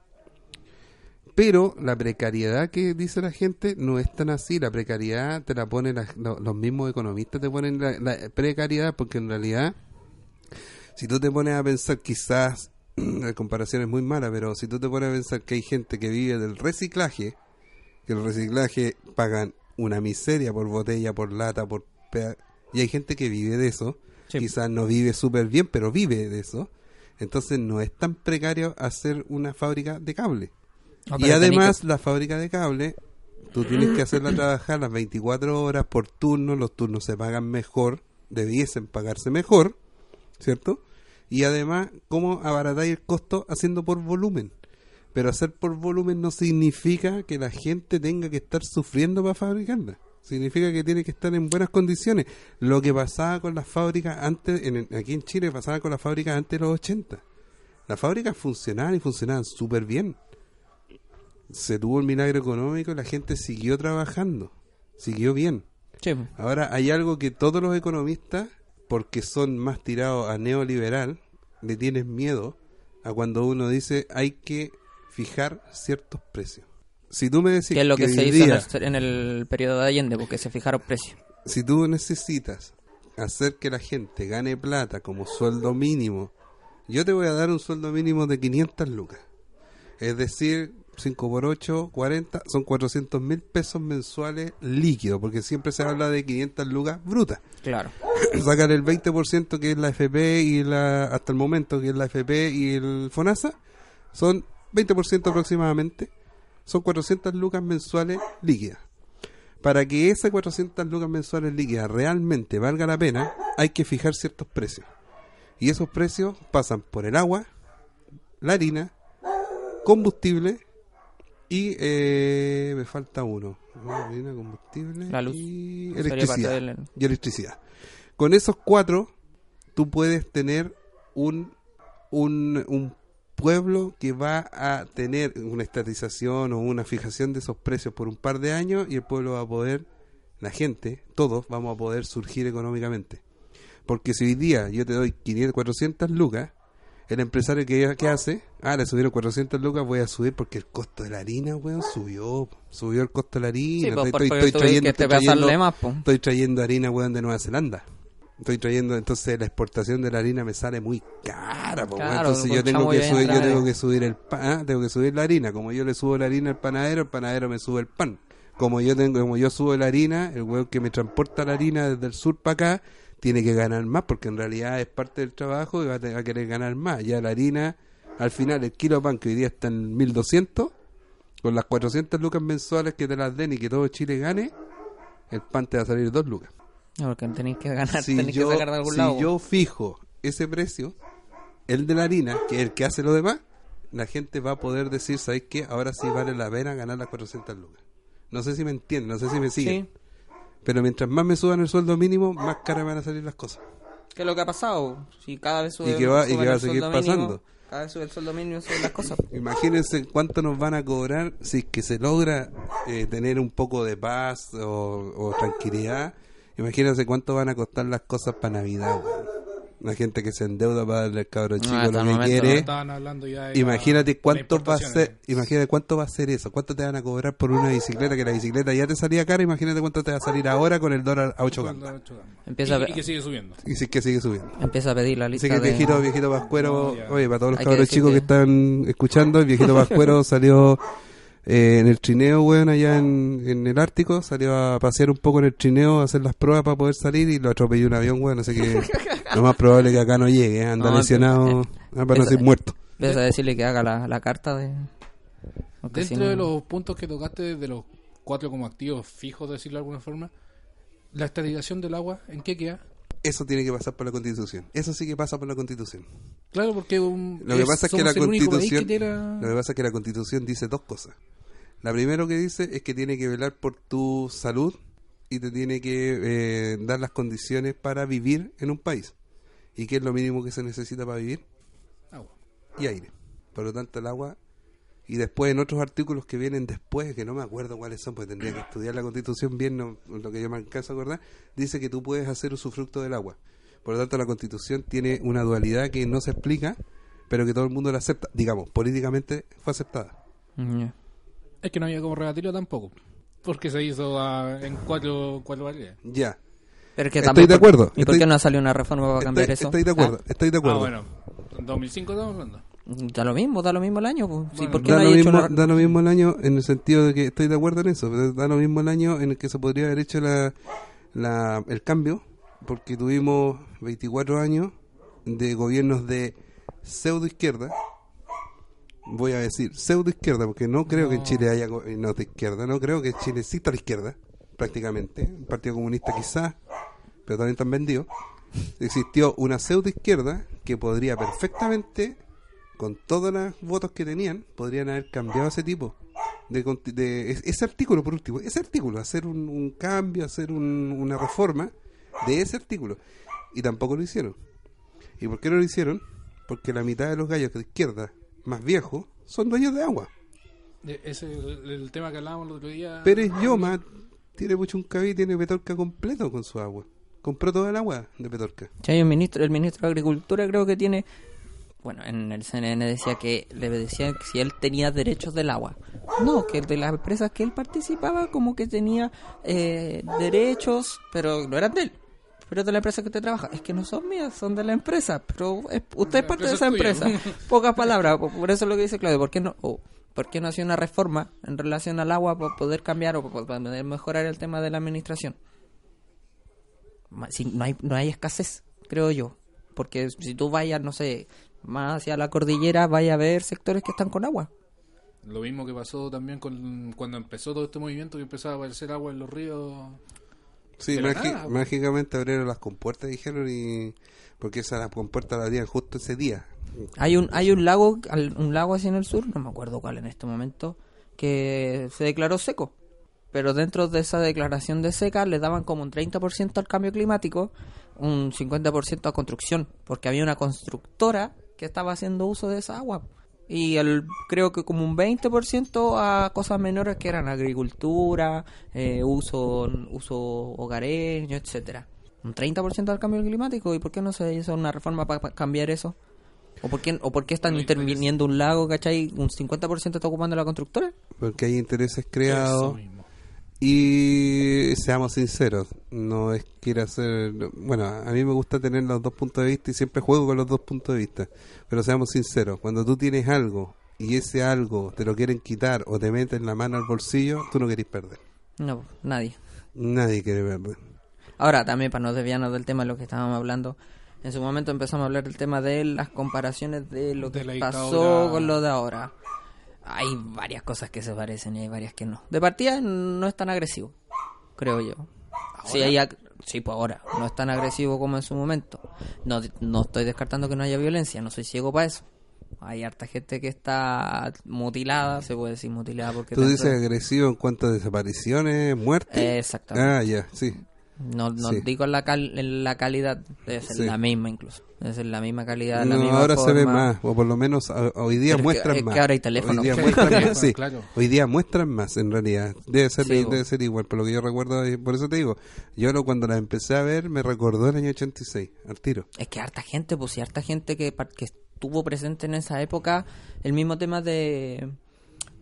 Pero la precariedad que dice la gente no es tan así. La precariedad te la ponen la- lo- los mismos economistas, te ponen la, la precariedad porque en realidad, si tú te pones a pensar, quizás la comparación es muy mala, pero si tú te pones a pensar que hay gente que vive del reciclaje, que el reciclaje pagan una miseria por botella, por lata, por y hay gente que vive de eso, Sí. quizás no vive súper bien, pero vive de eso. Entonces no es tan precario hacer una fábrica de cable. No, y además la fábrica de cable, tú tienes que hacerla trabajar las 24 horas por turno, los turnos se pagan mejor, debiesen pagarse mejor, ¿cierto? Y además, ¿cómo abaratáis el costo haciendo por volumen? Pero hacer por volumen no significa que la gente tenga que estar sufriendo para fabricarla. Significa que tiene que estar en buenas condiciones. Lo que pasaba con las fábricas antes, en, aquí en Chile pasaba con las fábricas antes de los 80. Las fábricas funcionaban y funcionaban súper bien. Se tuvo el milagro económico y la gente siguió trabajando. Siguió bien. Sí, Ahora hay algo que todos los economistas, porque son más tirados a neoliberal, le tienen miedo a cuando uno dice hay que fijar ciertos precios. Si tú me decís que es lo que, se hizo en día, el, en el periodo de Allende, porque se fijaron precios. si tú necesitas hacer que la gente gane plata como sueldo mínimo, yo te voy a dar un sueldo mínimo de 500 lucas. Es decir, 5 por 8, 40, son 400 mil pesos mensuales líquidos, porque siempre se habla de 500 lucas brutas. Claro. Sacar el 20% que es la FP y la, hasta el momento que es la FP y el FONASA, son 20% aproximadamente, son 400 lucas mensuales líquidas. Para que esas 400 lucas mensuales líquidas realmente valga la pena, hay que fijar ciertos precios. Y esos precios pasan por el agua, la harina, combustible y eh, me falta uno. Harina, combustible La luz. y electricidad. del- Y electricidad. Con esos cuatro, tú puedes tener un, un, un pueblo que va a tener una estatización o una fijación de esos precios por un par de años y el pueblo va a poder, la gente, todos vamos a poder surgir económicamente. Porque si hoy día yo te doy 500, 400 lucas, El empresario que, que hace, ah, le subieron 400 lucas, voy a subir porque el costo de la harina, weón, subió. Subió el costo de la harina. Sí, pues, estoy, trayendo, estoy trayendo harina, weón, de Nueva Zelanda. Estoy trayendo, entonces la exportación de la harina me sale muy cara. Claro, entonces yo tengo que subir, yo tengo que subir el pan, ah, tengo que subir la harina, como yo le subo la harina al panadero, el panadero me sube el pan. Como yo tengo, como yo subo la harina, el weón que me transporta la harina desde el sur para acá tiene que ganar más, porque en realidad es parte del trabajo y va a, te- va a querer ganar más. Ya la harina, al final, el kilo de pan que hoy día está en 1200, con las 400 lucas mensuales que te las den y que todo Chile gane, el pan te va a salir 2 lucas. Porque tenéis que ganar, Si, tenéis yo, que sacar de algún si lado. yo fijo ese precio, el de la harina, que es el que hace lo demás, la gente va a poder decir, ¿sabéis qué? Ahora sí vale la pena ganar las 400 lucas. No sé si me entienden, no sé si me siguen. Sí. Pero mientras más me suban el sueldo mínimo, más caras me van a salir las cosas. ¿Qué es lo que ha pasado? Si cada vez sube, Y que va- y que va a seguir mínimo, pasando. cada vez sube el sueldo mínimo suben las cosas. Imagínense cuánto nos van a cobrar si es que se logra eh, tener un poco de paz o, o tranquilidad. Imagínense cuánto van a costar las cosas para Navidad. weón. La gente que se endeuda para darle al cabro chico hasta lo que quiere. Estaban hablando ya de Imagínate cuánto va a ser, imagínate cuánto va a ser eso, cuánto te van a cobrar por una bicicleta que la bicicleta ya te salía cara, imagínate cuánto te va a salir ahora con el dólar a 8 Cuando- gambas. Empieza y, a- y que sigue subiendo. Y si es que sigue subiendo. Empieza a pedir la Así lista que el de... viejito, viejito Pascuero, No, oye, para todos los que cabros chicos que... que- están escuchando, el viejito Pascuero salió eh, en el trineo, weón, allá en, en el Ártico, salió a pasear un poco en el trineo, a hacer las pruebas para poder salir y lo atropelló un avión, weón, así que lo más probable es que acá no llegue, ¿eh? anda No, lesionado, para no ser muerto. Empieza a decirle que haga la, la carta de... Dentro si no- de los puntos que tocaste, de los cuatro como activos fijos, decirlo de alguna forma, la estatización del agua, ¿en qué queda? Eso tiene que pasar por la constitución, eso sí que pasa por la constitución. Claro, porque un, Lo que pasa es que la constitución, que lo que pasa es que la constitución dice dos cosas. La primera que dice es que tiene que velar por tu salud y te tiene que eh, dar las condiciones para vivir en un país. ¿Y qué es lo mínimo que se necesita para vivir? Agua. Y aire. Por lo tanto, el agua. Y después en otros artículos que vienen después, que no me acuerdo cuáles son, porque tendría que estudiar la constitución bien, no, lo que yo me alcanzo a acordar, dice que tú puedes hacer usufructo del agua. Por lo tanto, la constitución tiene una dualidad que no se explica, pero que todo el mundo la acepta. Digamos, políticamente fue aceptada. Ya. Es que no había como rebatirlo tampoco. Porque se hizo ah, en cuatro, cuatro variedades. Ya. Pero que Estoy de por- acuerdo, ¿Y por estoy- qué no ha salido una reforma para cambiar Estoy, eso? estoy de acuerdo, estoy de acuerdo. Ah, bueno. En 2005 estamos hablando. Da lo mismo, da lo mismo el año. pues. Sí, ¿por qué Da no lo, mismo, da lo mismo el año en el sentido de que estoy de acuerdo en eso, da lo mismo el año en el que se podría haber hecho la, la- el cambio, porque tuvimos 24 años de gobiernos de pseudo izquierda, voy a decir pseudo izquierda, porque no creo que en. Chile haya go- eh, de izquierda, no creo que Chile exista la izquierda, prácticamente, el Partido Comunista quizás, pero también están vendidos. Existió una pseudo izquierda que podría perfectamente con todos los votos que tenían, podrían haber cambiado ese tipo de, conti- de- es- ese artículo por último, ese artículo, hacer un, un cambio, hacer un- una reforma de ese artículo. Y tampoco lo hicieron. ¿Y por qué no lo hicieron? Porque la mitad de los gallos de izquierda más viejos son dueños de agua. Eh, Ese es el, el tema que hablábamos el otro día. Pérez Yoma tiene Puchuncaví, tiene Petorca completo con su agua. Compró toda el agua de Petorca. Sí, hay un ministro, el ministro de Agricultura creo que tiene... Bueno, en el CNN decía que le decían que si él tenía derechos del agua. No, que de las empresas que él participaba como que tenía eh, derechos, pero no eran de él. Pero de la empresa que usted trabaja. Es que no son mías, son de la empresa. Pero es- usted es parte de esa tuya. empresa. Pocas palabras. Por eso es lo que dice Claudio. ¿Por qué no, o, ¿por qué no hacía una reforma en relación al agua para poder cambiar o para poder mejorar el tema de la administración? Si no hay no hay escasez creo yo porque si tú vayas no sé más hacia la cordillera vaya a ver sectores que están con agua Lo mismo que pasó también con cuando empezó todo este movimiento que empezaba a aparecer agua en los ríos. Sí, nada. mágicamente abrieron las compuertas, dijeron, y porque esas las compuertas las abrían justo ese día. hay un hay un lago al- un lago así en el sur no me acuerdo cuál en este momento que se declaró seco pero dentro de esa declaración de seca le daban como un 30% al cambio climático un 50% a construcción porque había una constructora que estaba haciendo uso de esa agua y el, creo que como un 20% a cosas menores que eran agricultura, eh, uso uso hogareño, etcétera. Un 30% al cambio climático y por qué no se hizo una reforma para cambiar eso? ¿O por qué, o por qué están interviniendo un lago, cachai? Un 50% está ocupando la constructora. Porque hay intereses Eso creados. mismo. Y seamos sinceros, no es que ir a hacer... Bueno, a mí me gusta tener los dos puntos de vista y siempre juego con los dos puntos de vista. Pero seamos sinceros, cuando tú tienes algo y ese algo te lo quieren quitar o te meten la mano al bolsillo, tú no querés perder. No, nadie. Nadie quiere perder. Ahora, también para no desviarnos del tema de lo que estábamos hablando, en su momento empezamos a hablar del tema de las comparaciones de lo De que la pasó con lo de ahora. Hay varias cosas que se parecen y hay varias que no. De partida no es tan agresivo, creo yo. Sí, hay sí, pues ahora no es tan agresivo como en su momento. No, no estoy descartando que no haya violencia, no soy ciego para eso. Hay harta gente que está mutilada, se puede decir mutilada porque... Tú dices agresivo en cuanto a desapariciones, muertes. Exactamente. Ah, ya, sí. No, no Sí. digo en la, cal- la calidad, debe ser Sí. la misma incluso. Debe ser la misma calidad, la No, misma ahora se ve más, o por lo menos a- hoy día Pero es que- muestran es que más. ahora hay teléfono. Hoy día Sí, muestran teléfono, más, sí. claro. Hoy día muestran más, en realidad. Debe ser, debe ser igual, por lo que yo recuerdo, por eso te digo, yo lo, cuando la empecé a ver me recordó el año 86, al tiro. Es que harta gente, pues y harta gente que, par- que estuvo presente en esa época, el mismo tema de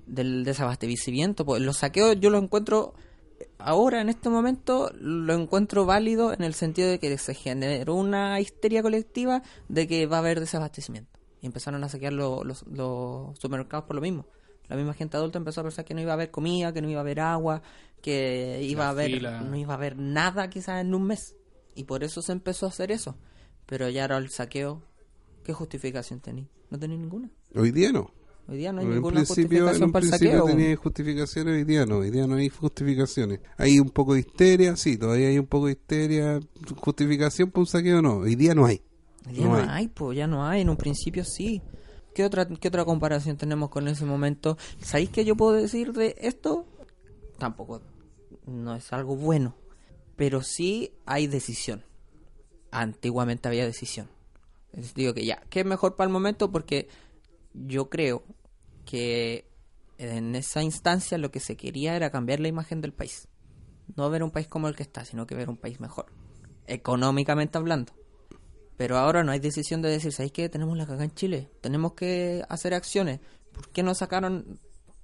del desabastecimiento, pues los saqueos yo lo encuentro ahora en este momento lo encuentro válido en el sentido de que se generó una histeria colectiva de que va a haber desabastecimiento y empezaron a saquear lo- los, los supermercados por lo mismo. La misma gente adulta empezó a pensar que no iba a haber comida, que no iba a haber agua, que iba La a haber fila. no iba a haber nada quizás en un mes. Y por eso se empezó a hacer eso. Pero ya ahora el saqueo, ¿qué justificación tenía? No tenía ninguna. Hoy día no. Hoy día no hay ninguna en justificación para el principio saqueo. tenía justificaciones, hoy día no, hoy día no hay justificaciones. Hay un poco de histeria, sí, todavía hay un poco de histeria, justificación para un saqueo no, hoy día no hay. Hoy día no no, hay. hay, pues ya no hay. En un principio sí. ¿Qué otra, ¿Qué otra comparación tenemos con ese momento? ¿Sabéis qué yo puedo decir de esto? Tampoco no es algo bueno. Pero sí hay decisión. Antiguamente había decisión. Digo que ya, ¿qué es mejor para el momento? Porque yo creo que en esa instancia lo que se quería era cambiar la imagen del país. No ver un país como el que está, sino que ver un país mejor. Económicamente hablando. Pero ahora no hay decisión de decir, ¿sabéis qué? Tenemos la cagada en Chile. Tenemos que hacer acciones. ¿Por qué no sacaron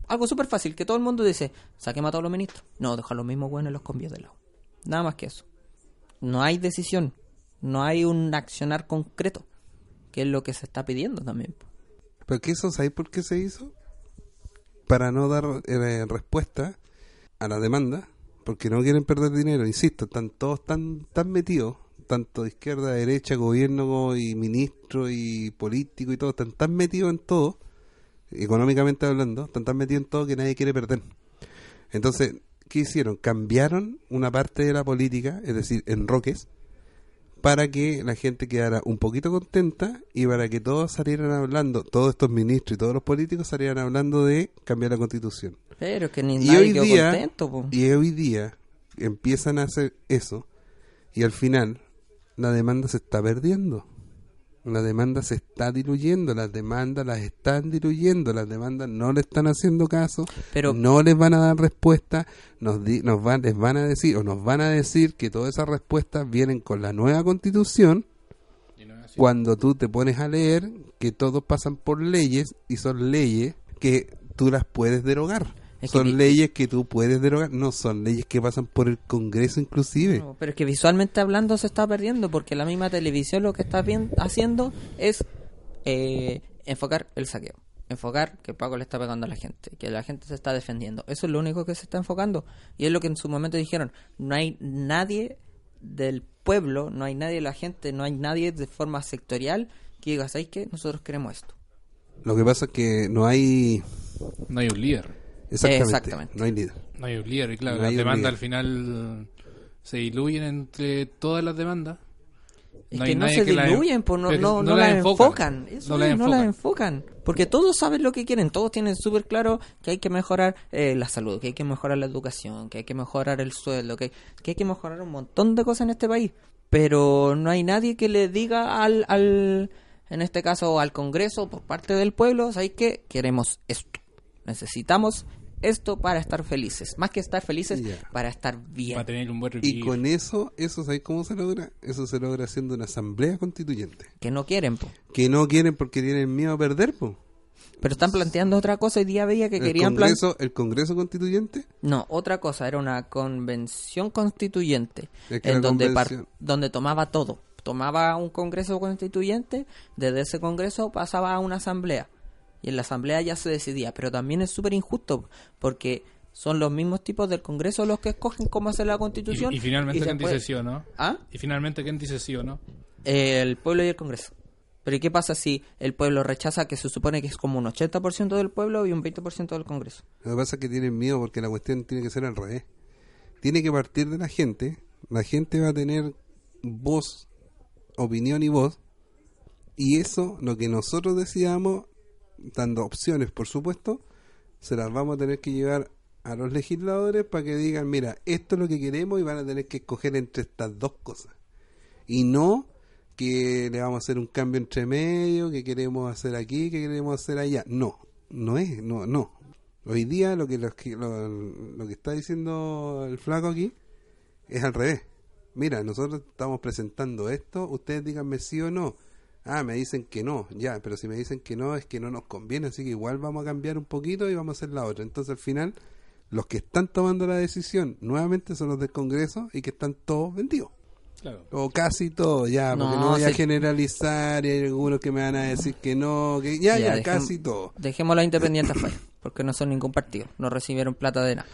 algo súper fácil? Que todo el mundo dice, saquemos a todos los ministros. No, dejar los mismos buenos en los cambios de lado. Nada más que eso. No hay decisión. No hay un accionar concreto. Que es lo que se está pidiendo también. ¿Pero qué eso, sabes por qué se hizo? Para no dar eh, respuesta a la demanda, porque no quieren perder dinero, insisto, están todos tan, tan metidos, tanto de izquierda, derecha, gobierno y ministro y político y todo, están tan metidos en todo, económicamente hablando, están tan metidos en todo que nadie quiere perder. Entonces, ¿qué hicieron? Cambiaron una parte de la política, es decir, en roques, para que la gente quedara un poquito contenta y para que todos salieran hablando, todos estos ministros y todos los políticos salieran hablando de cambiar la constitución. Pero que ni Y nadie hoy quedó día, contento. po. y hoy día empiezan a hacer eso y al final la demanda se está perdiendo. La demanda se está diluyendo, las demandas las están diluyendo, las demandas no le están haciendo caso, Pero- no les van a dar respuesta, nos, di- nos van, les van a decir o nos van a decir que todas esas respuestas vienen con la nueva constitución cuando tú te pones a leer que todos pasan por leyes y son leyes que tú las puedes derogar. Es son leyes que tú puedes derogar, no son leyes que pasan por el Congreso inclusive. No, pero es que visualmente hablando se está perdiendo porque la misma televisión lo que está bien, haciendo es eh, enfocar el saqueo. Enfocar que Paco le está pegando a la gente, que la gente se está defendiendo. Eso es lo único que se está enfocando. Y es lo que en su momento dijeron. No hay nadie del pueblo, no hay nadie de la gente, no hay nadie de forma sectorial que diga, ¿sabéis qué? Nosotros queremos esto. Lo que pasa es que no hay No hay un líder. Exactamente, Exactamente. no hay líder. No hay un líder. Y claro, No las demandas al final se diluyen entre todas las demandas. Es No que hay no nadie se que la- diluyen, pues no, pero no, no no la las enfocan. enfocan. Eso No la no las enfocan. enfocan. Porque todos saben lo que quieren, todos tienen súper claro que hay que mejorar eh, la salud, que hay que mejorar la educación, que hay que mejorar el sueldo, que, que hay que mejorar un montón de cosas en este país. Pero no hay nadie que le diga al, al en este caso al Congreso por parte del pueblo, ¿sabéis qué? Queremos esto. Necesitamos esto para estar felices. Más que estar felices, para estar bien. Para tener un buen Y con eso, eso ¿sabes cómo se logra? Eso se logra haciendo una asamblea constituyente. Que no quieren, po. Que no quieren porque tienen miedo a perder, po. Pero están planteando otra cosa. Hoy día veía que El querían Congreso, el Congreso Constituyente, No, otra cosa, era una convención constituyente, Es que en donde, par- convención- donde tomaba todo. Tomaba un congreso constituyente, desde ese congreso pasaba a una asamblea. Y en la asamblea ya se decidía. Pero también es súper injusto, porque son los mismos tipos del congreso los que escogen cómo hacer la constitución. Y, y finalmente, ¿quién dice sí o no? ¿Ah? Y finalmente, ¿quién dice sí o no? El pueblo y el congreso. Pero ¿y qué pasa si el pueblo rechaza que se supone que es como un 80% del pueblo y un 20% del congreso? Lo que pasa es que tienen miedo porque la cuestión tiene que ser al revés. Tiene que partir de la gente. La gente va a tener voz, opinión y voz. Y eso, lo que nosotros decidamos, dando opciones, por supuesto, se las vamos a tener que llevar a los legisladores para que digan, mira, esto es lo que queremos y van a tener que escoger entre estas dos cosas. Y no que le vamos a hacer un cambio entre medio, que queremos hacer aquí, que queremos hacer allá. No, no es, no, no. Hoy día lo que, lo, lo que está diciendo el flaco aquí es al revés. Mira, nosotros estamos presentando esto, ustedes díganme sí o no. Ah, me dicen que no, ya, pero si me dicen que no es que no nos conviene, así que igual vamos a cambiar un poquito y vamos a hacer la otra. Entonces al final, los que están tomando la decisión nuevamente son los del Congreso y que están todos vendidos. Claro. O casi todo, ya, porque No, no, voy a generalizar y hay algunos que me van a decir que no, que ya, ya, Ya, dejem- casi todo. Dejemos a los independientes afuera, porque no son ningún partido, no recibieron plata de nada.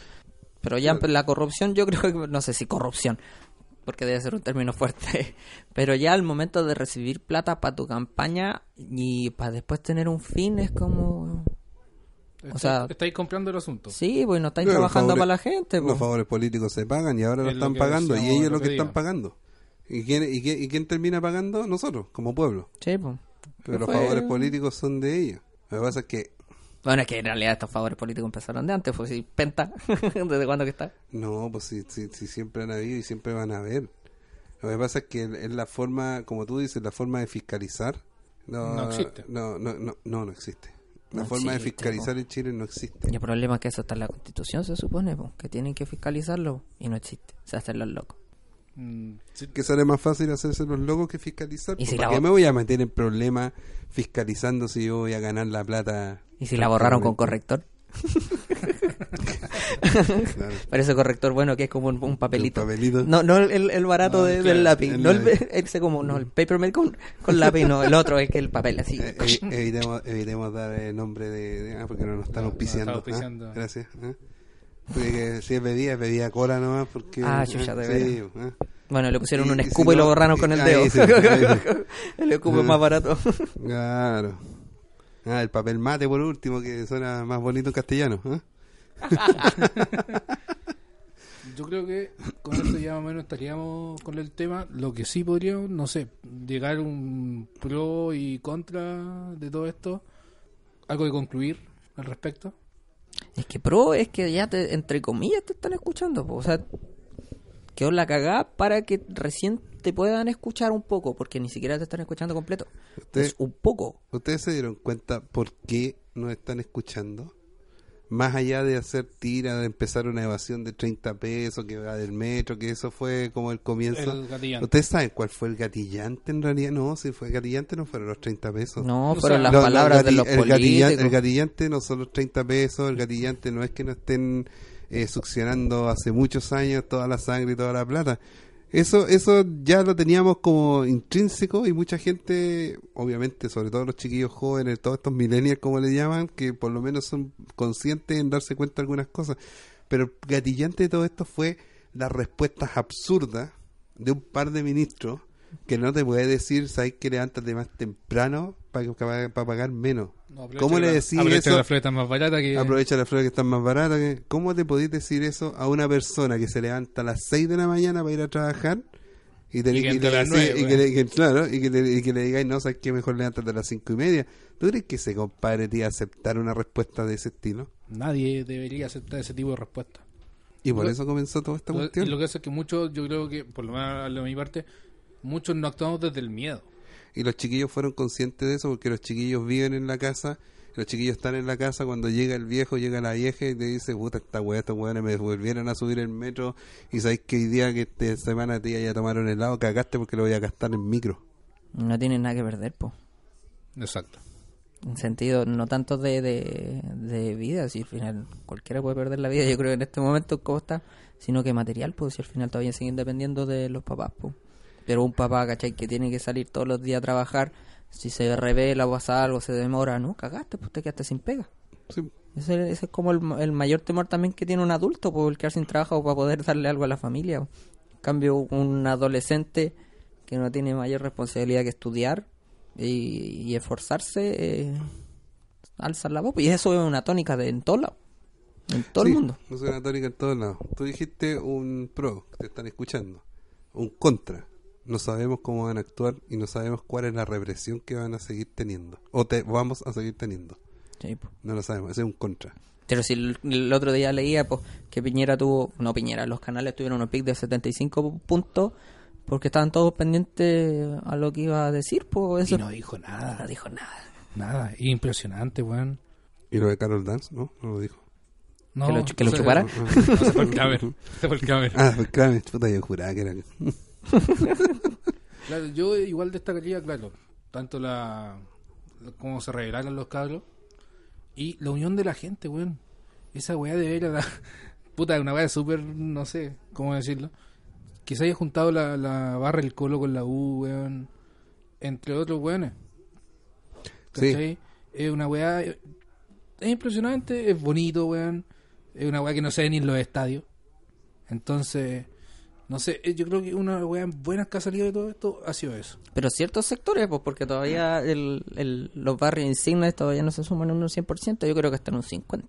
Pero ya la corrupción, yo creo que, no sé si corrupción, porque debe ser un término fuerte, pero ya al momento de recibir plata para tu campaña y para después tener un fin es como... O sea- estáis comprando el asunto. Sí, pues no estáis trabajando favores- para la gente. Los pues. favores políticos se pagan y ahora lo Es lo están pagando y ellos el lo que están pagando. ¿Y quién, y, quién, ¿Y quién termina pagando? Nosotros, como pueblo. Sí, pues. Pero los Fue- favores políticos son de ellos. Lo que pasa es que, Bueno, es que en realidad estos favores políticos empezaron de antes, pues sí, Penta, ¿desde cuándo que está? no, pues sí, sí, sí, siempre han habido y siempre van a haber. Lo que pasa es que es la forma, como tú dices, la forma de fiscalizar. No, No existe. No, no, no, no, no existe. La No forma de fiscalizar en Chile no existe. Y el problema es que eso está en la constitución, se supone, po, que tienen que fiscalizarlo y no existe. Se hacen los locos. Sí, que sale más fácil hacerse los locos que fiscalizar. ¿Y si ¿Para la qué bo- me voy a meter en problemas fiscalizando si yo voy a ganar la plata? ¿Y si la borraron con corrector? Claro. Parece corrector bueno que es como un, un papelito. No, no el, el barato No, de- claro, del lápiz. el no el, ese como, no, el papermail con, con lápiz, no. El otro es que el papel así. Eh, evi- evitemos, evitemos dar el nombre de, de- ah, porque no nos están No, auspiciando. nos está ah, auspiciando. Gracias. ah. Porque si es bebida, es bebida cola nomás. Porque, Ah, chucha, de sí, ah. Bueno, le pusieron Y- un si escupo y no- lo borraron con el dedo. sí, ahí sí. el escupo es más barato. Claro. Ah, el papel mate por último, que suena más bonito en castellano. ah. Yo creo que con esto ya más o menos estaríamos con el tema. Lo que sí podríamos, no sé, llegar a un pro y contra de todo esto. Algo de concluir al respecto. Es que pro es que ya te, entre comillas te están escuchando. po. O sea, quedó la cagada para que recién te puedan escuchar un poco, porque ni siquiera te están escuchando completo. Usted- Es un poco. ¿Ustedes se dieron cuenta por qué nos están escuchando? Más allá de hacer tira, de empezar una evasión de 30 pesos que va del metro, que eso fue como el comienzo. El. ¿Ustedes saben cuál fue el gatillante en realidad? No, si fue el gatillante no fueron los 30 pesos. No, O fueron sea, las Lo- lo palabras de los el gatillante, el gatillante no son los 30 pesos, el gatillante no es que no estén eh, succionando hace muchos años toda la sangre y toda la plata. Eso, eso ya lo teníamos como intrínseco y mucha gente, obviamente, sobre todo los chiquillos jóvenes, todos estos millennials como le llaman, que por lo menos son conscientes en darse cuenta de algunas cosas. Pero el gatillante de todo esto fue las respuestas absurdas de un par de ministros que no te puede decir, sabes que levántate más temprano para pagar menos. No, ¿Cómo le la- decís aprovecha eso? la flota es más barata que. Aprovecha las flores que están más baratas. que- ¿Cómo te podéis decir eso a una persona que se levanta a las 6 de la mañana para ir a trabajar? Y, te, Y que y le- a las sí, nueve, y que güey. le- y que- claro, y que, le, y que le digáis, no, sabes que mejor levántate a las cinco y media. ¿Tú crees que ese compadre te iba a aceptar una respuesta de ese estilo? Nadie debería aceptar ese tipo de respuesta. Y por Lo- eso comenzó toda esta Lo, y cuestión. lo que hace es que muchos, yo creo que, por lo menos de mi parte, muchos no actuamos desde el miedo. Y los chiquillos fueron conscientes de eso porque los chiquillos viven en la casa Los chiquillos están en la casa cuando llega el viejo, llega la vieja y te dice, puta, esta weá, estos weones me volvieron a subir el metro y sabéis que hoy día que esta semana te ya tomaron helado, cagaste porque lo voy a gastar en micro. No tienen nada que perder, po. Exacto. En sentido, no tanto de, de, de vida, si al final cualquiera puede perder la vida, yo creo que en este momento cómo está, sino que material, pues si al final todavía siguen dependiendo de los papás, pues. Pero un papá, ¿cachai? Que tiene que salir todos los días a trabajar, si se revela o pasa algo, se demora, no, cagaste, pues te quedaste sin pega. Sí. Ese, ese es como el, el mayor temor también que tiene un adulto, por el quedar sin trabajo para poder darle algo a la familia. En cambio, un adolescente que no tiene mayor responsabilidad que estudiar y, y esforzarse, eh, alza la voz. Y eso es una tónica de en todo lado. En todo Sí, el mundo. Es una tónica en todos lados. Tú dijiste un pro, que te están escuchando. Un contra. No sabemos cómo van a actuar y no sabemos cuál es la represión que van a seguir teniendo. O te vamos a seguir teniendo. Sí. No lo sabemos. Ese es un contra. Pero si el, el otro día leía pues, que Piñera tuvo, no Piñera, los canales tuvieron un pic de 75 puntos porque estaban todos pendientes a lo que iba a decir, pues eso Y no dijo nada. no dijo nada. Nada. Impresionante, weón. Y lo de Carol Dance, ¿no? No lo dijo. No, ¿Que lo, que lo o sea, chupara? No, se fue el Kramer. Se fue el Kramer. Ah, pues claro, puta, yo juraba que era. Claro, yo igual destacaría, claro, tanto la, la- cómo se revelaron los cabros y la unión de la gente, weón. Esa weá de ver a la puta, una weá súper, no sé cómo decirlo. Que se haya juntado la, la barra el colo con la U, weón. Entre otros weones. Sí. ¿Cachai? Es una weá. Es impresionante, es bonito, weón. Es una weá que no se ve ni en los estadios. Entonces, no sé, eh, yo creo que una weá buena que ha salido de todo esto ha sido eso. Pero ciertos sectores, pues porque todavía el, el- los barrios insignes todavía no se suman en un 100%, yo creo que están en un 50%.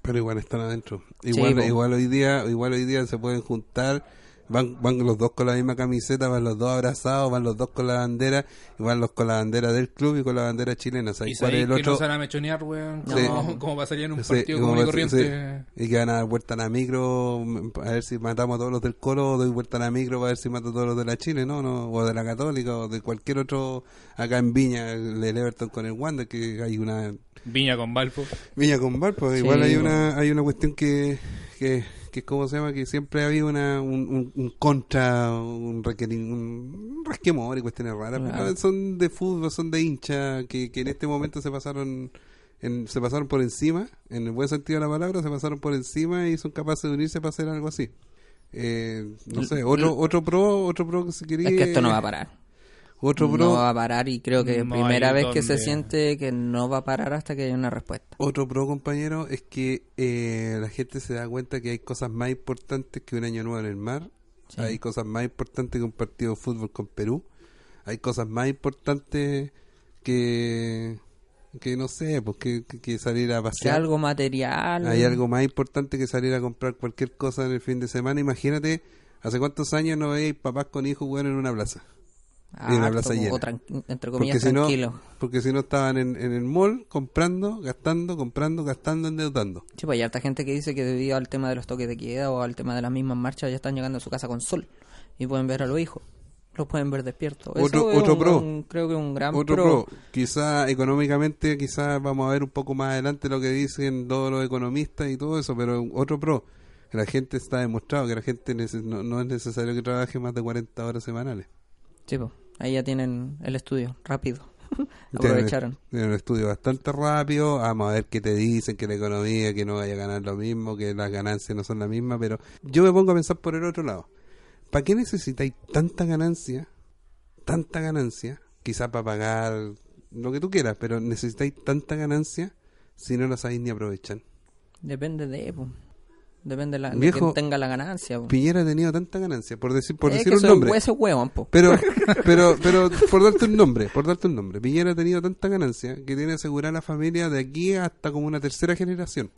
Pero igual están adentro. Igual, po. igual hoy día, igual hoy día se pueden juntar. Van, van los dos con la misma camiseta, van los dos abrazados, van los dos con la bandera, y van los con la bandera del club y con la bandera chilena. Y ¿Sabes cuál es el que no otro? se van a mechonear, weón, Sí. como, como pasaría en un Sí, partido como común y corriente. sí. Y que van a dar vuelta a la micro, a ver si matamos a todos los del Colo, o doy vuelta a la micro para ver si mato a todos los de la Chile, ¿no? no O de la Católica, o de cualquier otro, acá en Viña, el Everton con el Wander, que hay una Viña con Valpo. Viña con Val, Sí, igual hay bueno. una hay una cuestión que, que, que es como se llama, que siempre ha habido una, un, un, un contra, un, un resquemor y cuestiones raras, pero Claro. son de fútbol, son de hincha, que, que en este momento se pasaron en, se pasaron por encima, en el buen sentido de la palabra, se pasaron por encima y son capaces de unirse para hacer algo así. Eh, no sé, otro otro pro, otro pro que se quería... Es que esto no va a parar. Otro pro, No va a parar y creo que es No primera hay vez que se donde- siente que no va a parar hasta que haya una respuesta. Otro pro, compañero, es que eh, la gente se da cuenta que hay cosas más importantes que un año nuevo en el mar. Sí. Hay cosas más importantes que un partido de fútbol con Perú. Hay cosas más importantes que, que no sé, pues que, que- salir a Que pasear. algo material. Hay algo más importante que salir a comprar cualquier cosa en el fin de semana. Imagínate, ¿hace cuántos años no veis papás con hijos jugar en una plaza? En plaza llena. o tran- entre Porque comillas, si no, tranquilo. porque si no estaban en, en el mall comprando, gastando, comprando, gastando, endeudando. Sí, pues hay harta gente que dice que debido al tema de los toques de queda o al tema de las mismas marchas ya están llegando a su casa con sol y pueden ver a los hijos. Los pueden ver despiertos. Otro- Eso es otro un- pro. un- creo que un gran Otro pro. pro, quizá económicamente, quizá vamos a ver un poco más adelante lo que dicen todos los economistas y todo eso, pero otro pro, que la gente está demostrado que la gente no, no es necesario que trabaje más de 40 horas semanales. Sí, pues, ahí ya tienen el estudio, rápido. Aprovecharon. Tienen un estudio bastante rápido, vamos a ver qué te dicen, que la economía, que no vaya a ganar lo mismo, que las ganancias no son las mismas, pero yo me pongo a pensar por el otro lado. ¿Para qué necesitáis tanta ganancia, tanta ganancia, quizá para pagar lo que tú quieras, pero necesitáis tanta ganancia si no la sabéis ni aprovechar? Depende de, pues. Depende de, la, de quien tenga la ganancia. po. Piñera ha tenido tanta ganancia, por decir, por es decir que un soy nombre. hueso huevón, po. Pero, pero, pero, por darte un nombre, por darte un nombre, Piñera ha tenido tanta ganancia que tiene asegurada la familia de aquí hasta como una tercera generación.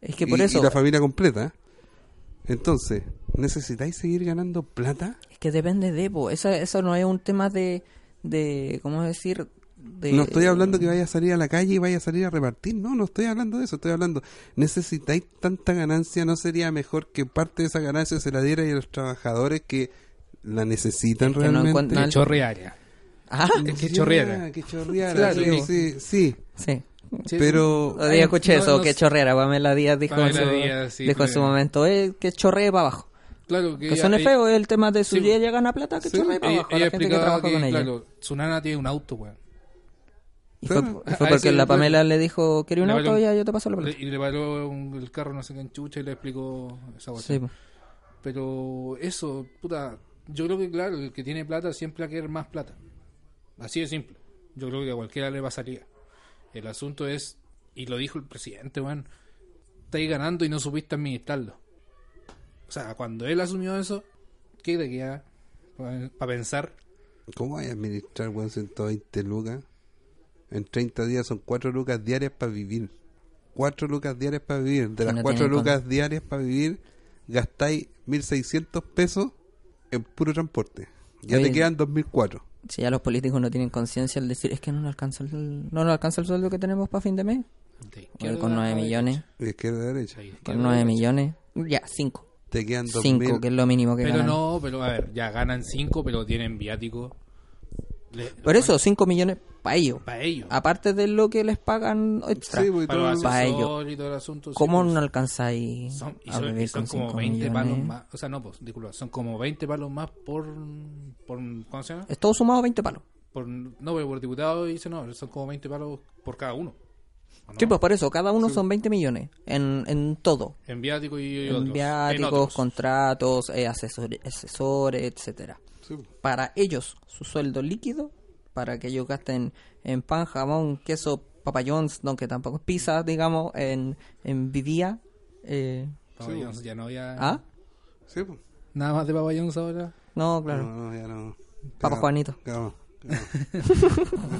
Es que por y, eso, y la familia completa. Entonces, ¿necesitáis seguir ganando plata? es que depende de, po. Eso, eso no es un tema de, de ¿cómo decir? De, No estoy hablando que vaya a salir a la calle y vaya a salir a repartir, no, no estoy hablando de eso, estoy hablando, ¿necesitáis tanta ganancia? ¿No sería mejor que parte de esa ganancia se la diera a los trabajadores que la necesitan Es que no realmente? Que chorrearia. Ah, Es que chorreara. que chorreara, Claro, sí, sí, sí. sí. Sí, Pero día escuché no, eso, no que chorreara. Pamela Díaz dijo, en Pamela su, Díaz, sí, dijo en su momento, eh, que chorree para abajo. Claro, que Que ella- suene ella- feo, es el tema de su Sí. día ella gana plata, que Sí, chorree para abajo. a ella la gente que trabaja que, con ella. claro, su nana tiene un auto, weón. Y fue, y porque la. Pamela le dijo, ¿quería un Le auto? valió- Ya, yo te paso la Le- plata. y le paró un- el carro no sé qué en chucha y le explicó esa cosa. Sí. Pero eso, puta, yo creo que claro, el que tiene plata siempre va a querer más plata. Así de simple. Yo creo que a cualquiera le pasaría. El asunto es, y lo dijo el presidente, weón, estáis ganando y no supiste administrarlo. O sea, cuando él asumió eso, ¿qué te queda para pensar? ¿cómo hay a administrar weón 120 lucas? En 30 días son 4 lucas diarias para vivir. 4 lucas diarias para vivir. De las no 4 tienen lucas diarias para vivir, gastáis 1.600 pesos en puro transporte. Ya Oye, te quedan 2.004. Si ya los políticos no tienen conciencia al decir, es que no nos alcanza el, no nos alcanza el sueldo que tenemos para fin de mes. De con 9 a millones, De izquierda a derecha. derecha. con 9 millones, ya, 5. Te quedan 5, 2.000. que es lo mínimo que Pero ganan. no, pero a ver, ya ganan 5, pero tienen viático. Le- Por eso, 5 millones para ellos. Para ellos. Aparte de lo que les pagan extra. Sí, pues, para Pa' asesores y todo el asunto. sí, ¿Cómo pues. no alcanzáis Son, a son, vivir son con como 5 20 millones? palos más. O sea, no, pues, disculpa. Son como 20 palos más por. por ¿Cómo se llama? Es todo sumado 20 palos. Por, no, pero por diputado y senador. Son como 20 palos por cada uno. ¿O no? Sí, pues por eso, cada uno son 20 millones en, en todo. En viático y, En otros. viáticos, otros. contratos, eh, asesor- asesores, etcétera. Sí. Para ellos, su sueldo líquido, para que ellos gasten en pan, jamón, queso, papayons, no, que tampoco es pizza, digamos, en, en vivía. Eh, Pabellones, ya no había. ¿Ah? Sí, pues. Nada más de pabellones ahora. No, claro. No, no, ya no. Papa Juanito. cagamos.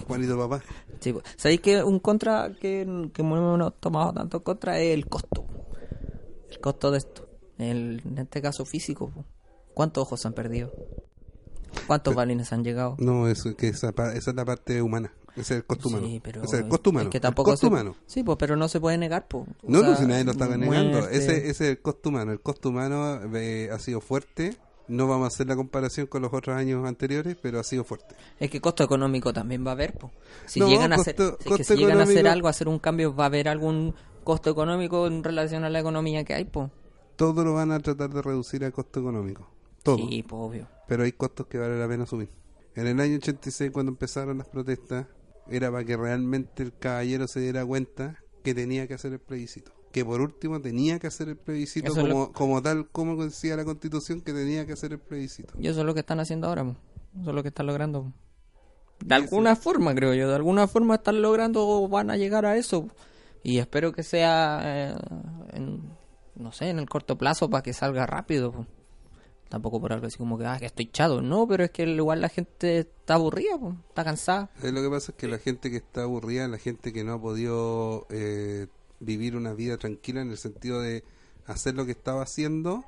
Juanito papá. Sí, pues. ¿Sabéis que un contra que, que no hemos tomado tanto contra es el costo? El costo de esto. El, en este caso físico. po. ¿Cuántos ojos se han perdido? ¿Cuántos balines han llegado? No, eso, que esa, es la parte humana. Ese es el costo humano. Sí, pero Ese es el costo humano. es que el tampoco costo se- humano. Sí, pues, pero no se puede negar, pues. O No, no, si nadie lo está negando. Ese, ese es el costo humano. El costo humano eh, ha sido fuerte. No vamos a hacer la comparación con los otros años anteriores, pero ha sido fuerte. Es que costo económico también va a haber, pues. Si No, llegan a hacer, si es que costo si llegan a hacer algo, a hacer un cambio, va a haber algún costo económico en relación a la economía que hay, pues. Todo lo van a tratar de reducir al costo económico. Todo. Sí, pues obvio. Pero hay costos que vale la pena asumir. En el año 86, cuando empezaron las protestas, era para que realmente el caballero se diera cuenta que tenía que hacer el plebiscito. Que por último tenía que hacer el plebiscito Eso como, lo- como tal, como decía la constitución, que tenía que hacer el plebiscito. Y eso es lo que están haciendo ahora, po. eso es lo que están logrando. De alguna forma, creo yo, de alguna forma están logrando van a llegar a eso. Y espero que sea, eh, en, no sé, en el corto plazo para que salga rápido. po. Tampoco por algo así como que, ah, que estoy chado. No, pero es que igual la gente está aburrida, po, está cansada. Eh, lo que pasa es que la gente que está aburrida, la gente que no ha podido eh, vivir una vida tranquila en el sentido de hacer lo que estaba haciendo,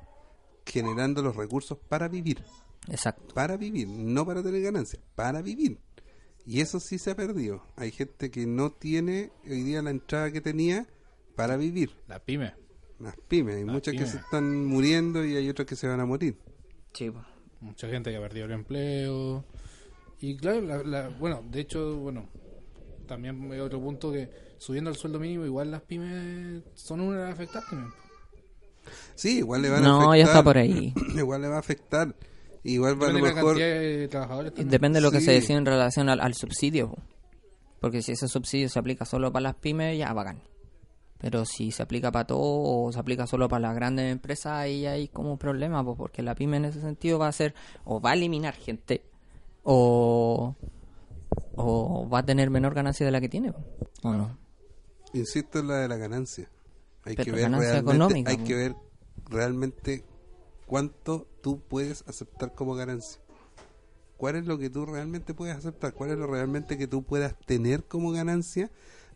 generando los recursos para vivir. Exacto. para vivir, no para tener ganancias, para vivir. Y eso sí se ha perdido. Hay gente que no tiene hoy día la entrada que tenía para vivir. La pyme. Las pymes, hay Las muchas que pymes. se están muriendo y hay otras que se van a morir. Sí. Mucha gente que ha perdido el empleo. Y claro, la, la- bueno, de hecho, bueno, también hay otro punto que subiendo el sueldo mínimo, igual las pymes son una de las afectadas también. Sí, igual le van a No, afectar. ya está por ahí. Igual le va a afectar. Igual va a lo mejor. cantidad de trabajadores también. Depende de lo que se decide en relación al, al subsidio. po. Porque si ese subsidio se aplica solo para las pymes, ya bacán. Pero si se aplica para todo o se aplica solo para las grandes empresas, ahí hay como un problema, po, porque la pyme en ese sentido va a ser o va a eliminar gente o, o va a tener menor ganancia de la que tiene. ¿O no? Insisto en la de la ganancia. Hay Pero que ver realmente, económica, hay que ver realmente cuánto tú puedes aceptar como ganancia. ¿Cuál es lo que tú realmente puedes aceptar? ¿Cuál es lo realmente que tú puedas tener como ganancia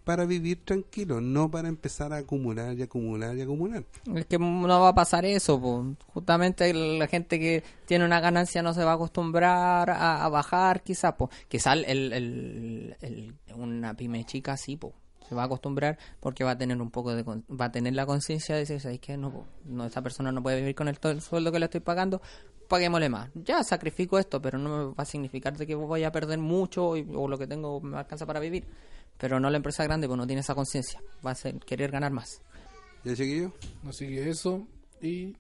para vivir tranquilo? No para empezar a acumular y acumular y acumular. Es que no va a pasar eso, po. justamente la gente que tiene una ganancia no se va a acostumbrar a, a bajar, quizás, po. quizás el, el- el- una pyme chica sí, po. Se va a acostumbrar porque va a tener un poco de va a tener la conciencia de decir, ¿sabes qué? No, no, esta persona no puede vivir con el, todo el sueldo que le estoy pagando, paguémosle más. Ya sacrifico esto, pero no me va a significar de que voy a perder mucho y- o lo que tengo me alcanza para vivir. Pero no la empresa grande, pues no tiene esa conciencia. Va a ser, querer ganar más. ¿Ya chiquillo? Así que eso. Y.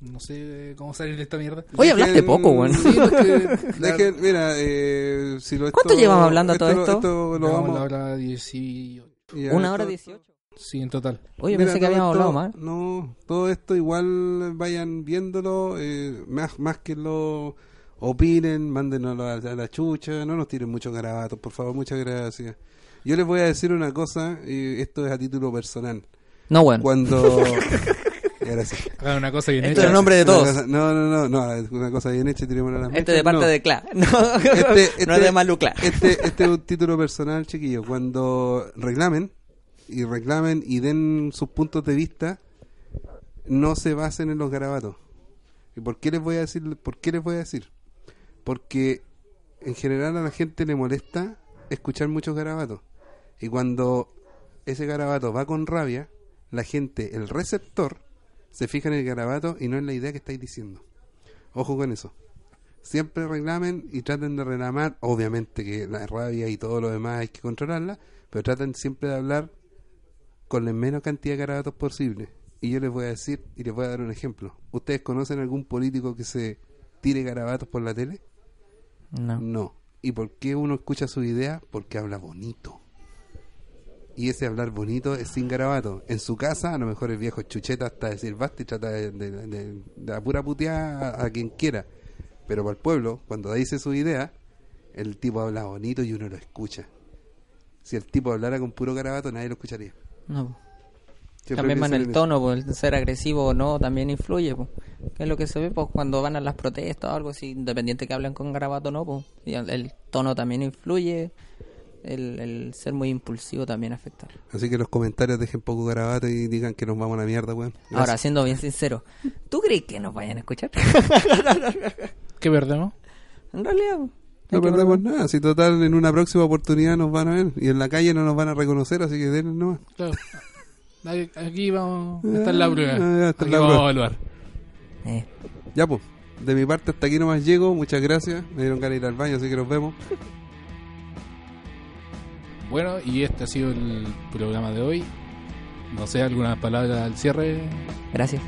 No sé cómo salir de esta mierda. Oye, hablaste poco, weón. Sí, Dejen- mira, eh, si lo ¿Cuánto llevamos hablando todo esto? lo Llevamos vamos la hora 18. ya, Una hora esto- dieciocho. Sí, en total. Oye, Mira, pensé que habíamos esto- hablado más. No, todo esto igual vayan viéndolo, eh, más, más que lo opinen, mándenos a la, a la chucha, no nos tiren muchos garabatos, por favor, muchas gracias. Yo les voy a decir una cosa, y esto es a título personal. No, bueno. Cuando... Gracias. Hagan una cosa bien Esto hecha. es el nombre de Una todos. cosa- no, no, no, no, es una cosa bien hecha, tiremos la Este de parte no. de Cla. No, Este- no este- es de Malucla. Este, este es un título personal, chiquillo. Cuando reclamen y reclamen y den sus puntos de vista, no se basen en los garabatos. ¿Y por qué les voy a decir? ¿Por qué les voy a decir? Porque en general a la gente le molesta escuchar muchos garabatos. Y cuando ese garabato va con rabia, la gente, el receptor, se fija en el garabato y no en la idea que estáis diciendo. Ojo con eso siempre reclamen y traten de reclamar, obviamente que la rabia y todo lo demás hay que controlarla, pero traten siempre de hablar con la menos cantidad de garabatos posible. Y yo les voy a decir y les voy a dar un ejemplo. ¿Ustedes conocen algún político que se tire garabatos por la tele? No. No. ¿Y por qué uno escucha su idea? Porque habla bonito. Y ese hablar bonito es sin garabato. En su casa, a lo mejor el viejo chucheta hasta decir basta y trata de, de, de- de a pura putear a, a quien quiera. Pero para el pueblo, cuando dice su idea, el tipo habla bonito y uno lo escucha. Si el tipo hablara con puro garabato, nadie lo escucharía. No. Siempre También en el tono, pues, el ser agresivo o no también influye, pues. Que es lo que se ve pues, cuando van a las protestas o algo así, independiente que hablen con garabato o no, pues. El tono también influye, el, el ser muy impulsivo también afecta. Así que los comentarios dejen poco garabato y digan que nos vamos a la mierda, weón. Ahora, siendo bien sincero, ¿tú crees que nos vayan a escuchar? ¿Qué perdemos? en realidad, No perdemos nada, si total en una próxima oportunidad nos van a ver y en la calle no nos van a reconocer, así que denle nomás. Claro. Aquí- vamos a estar la prueba. Ah, está Aquí la vamos a prueba. evaluar. Eh, Ya pues, de mi parte hasta aquí nomás llego, muchas gracias, me dieron ganas de ir al baño, así que nos vemos. Bueno, y este ha sido el programa de hoy. No sé, algunas palabras al cierre. gracias.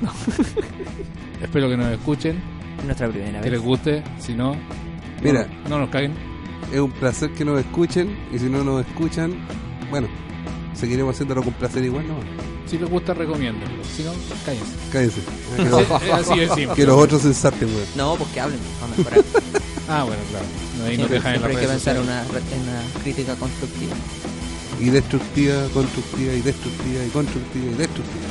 Espero que nos escuchen, Es nuestra primera que vez. les guste. Si no, Mira. no, no nos caguen. Es un placer que nos escuchen y si no nos escuchan, bueno, seguiremos haciéndolo con placer igual, ¿no? Si les gusta, recomienden. Si no, cállense. Cállense. Que los, Es así de simple. que los otros se ensarten, weón. No, pues que hablen, para mejorar. Ah, bueno, claro. Ahí Siempre, siempre las hay que pensar una, en una crítica constructiva. Y destructiva, constructiva, y destructiva, y constructiva, y destructiva.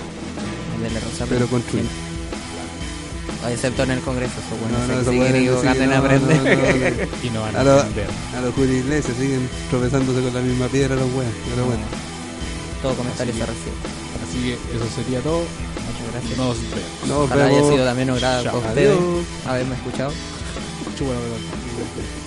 El de la Rosa Pero construir. siempre. Excepto en el Congreso, eso bueno, No, no, eso siguen decir, en no, no, aprender. no, no. Y no van A a lo- entender. A los Julio Iglesias siguen tropezándose con la misma piedra los weones. Pero bueno, Todo comentario se recibe. Así que eso sería todo. Muchas gracias. Nos vemos. nos Ojalá haya vemos. sido también agrado para ustedes haberme escuchado. Chúpalo, perdón.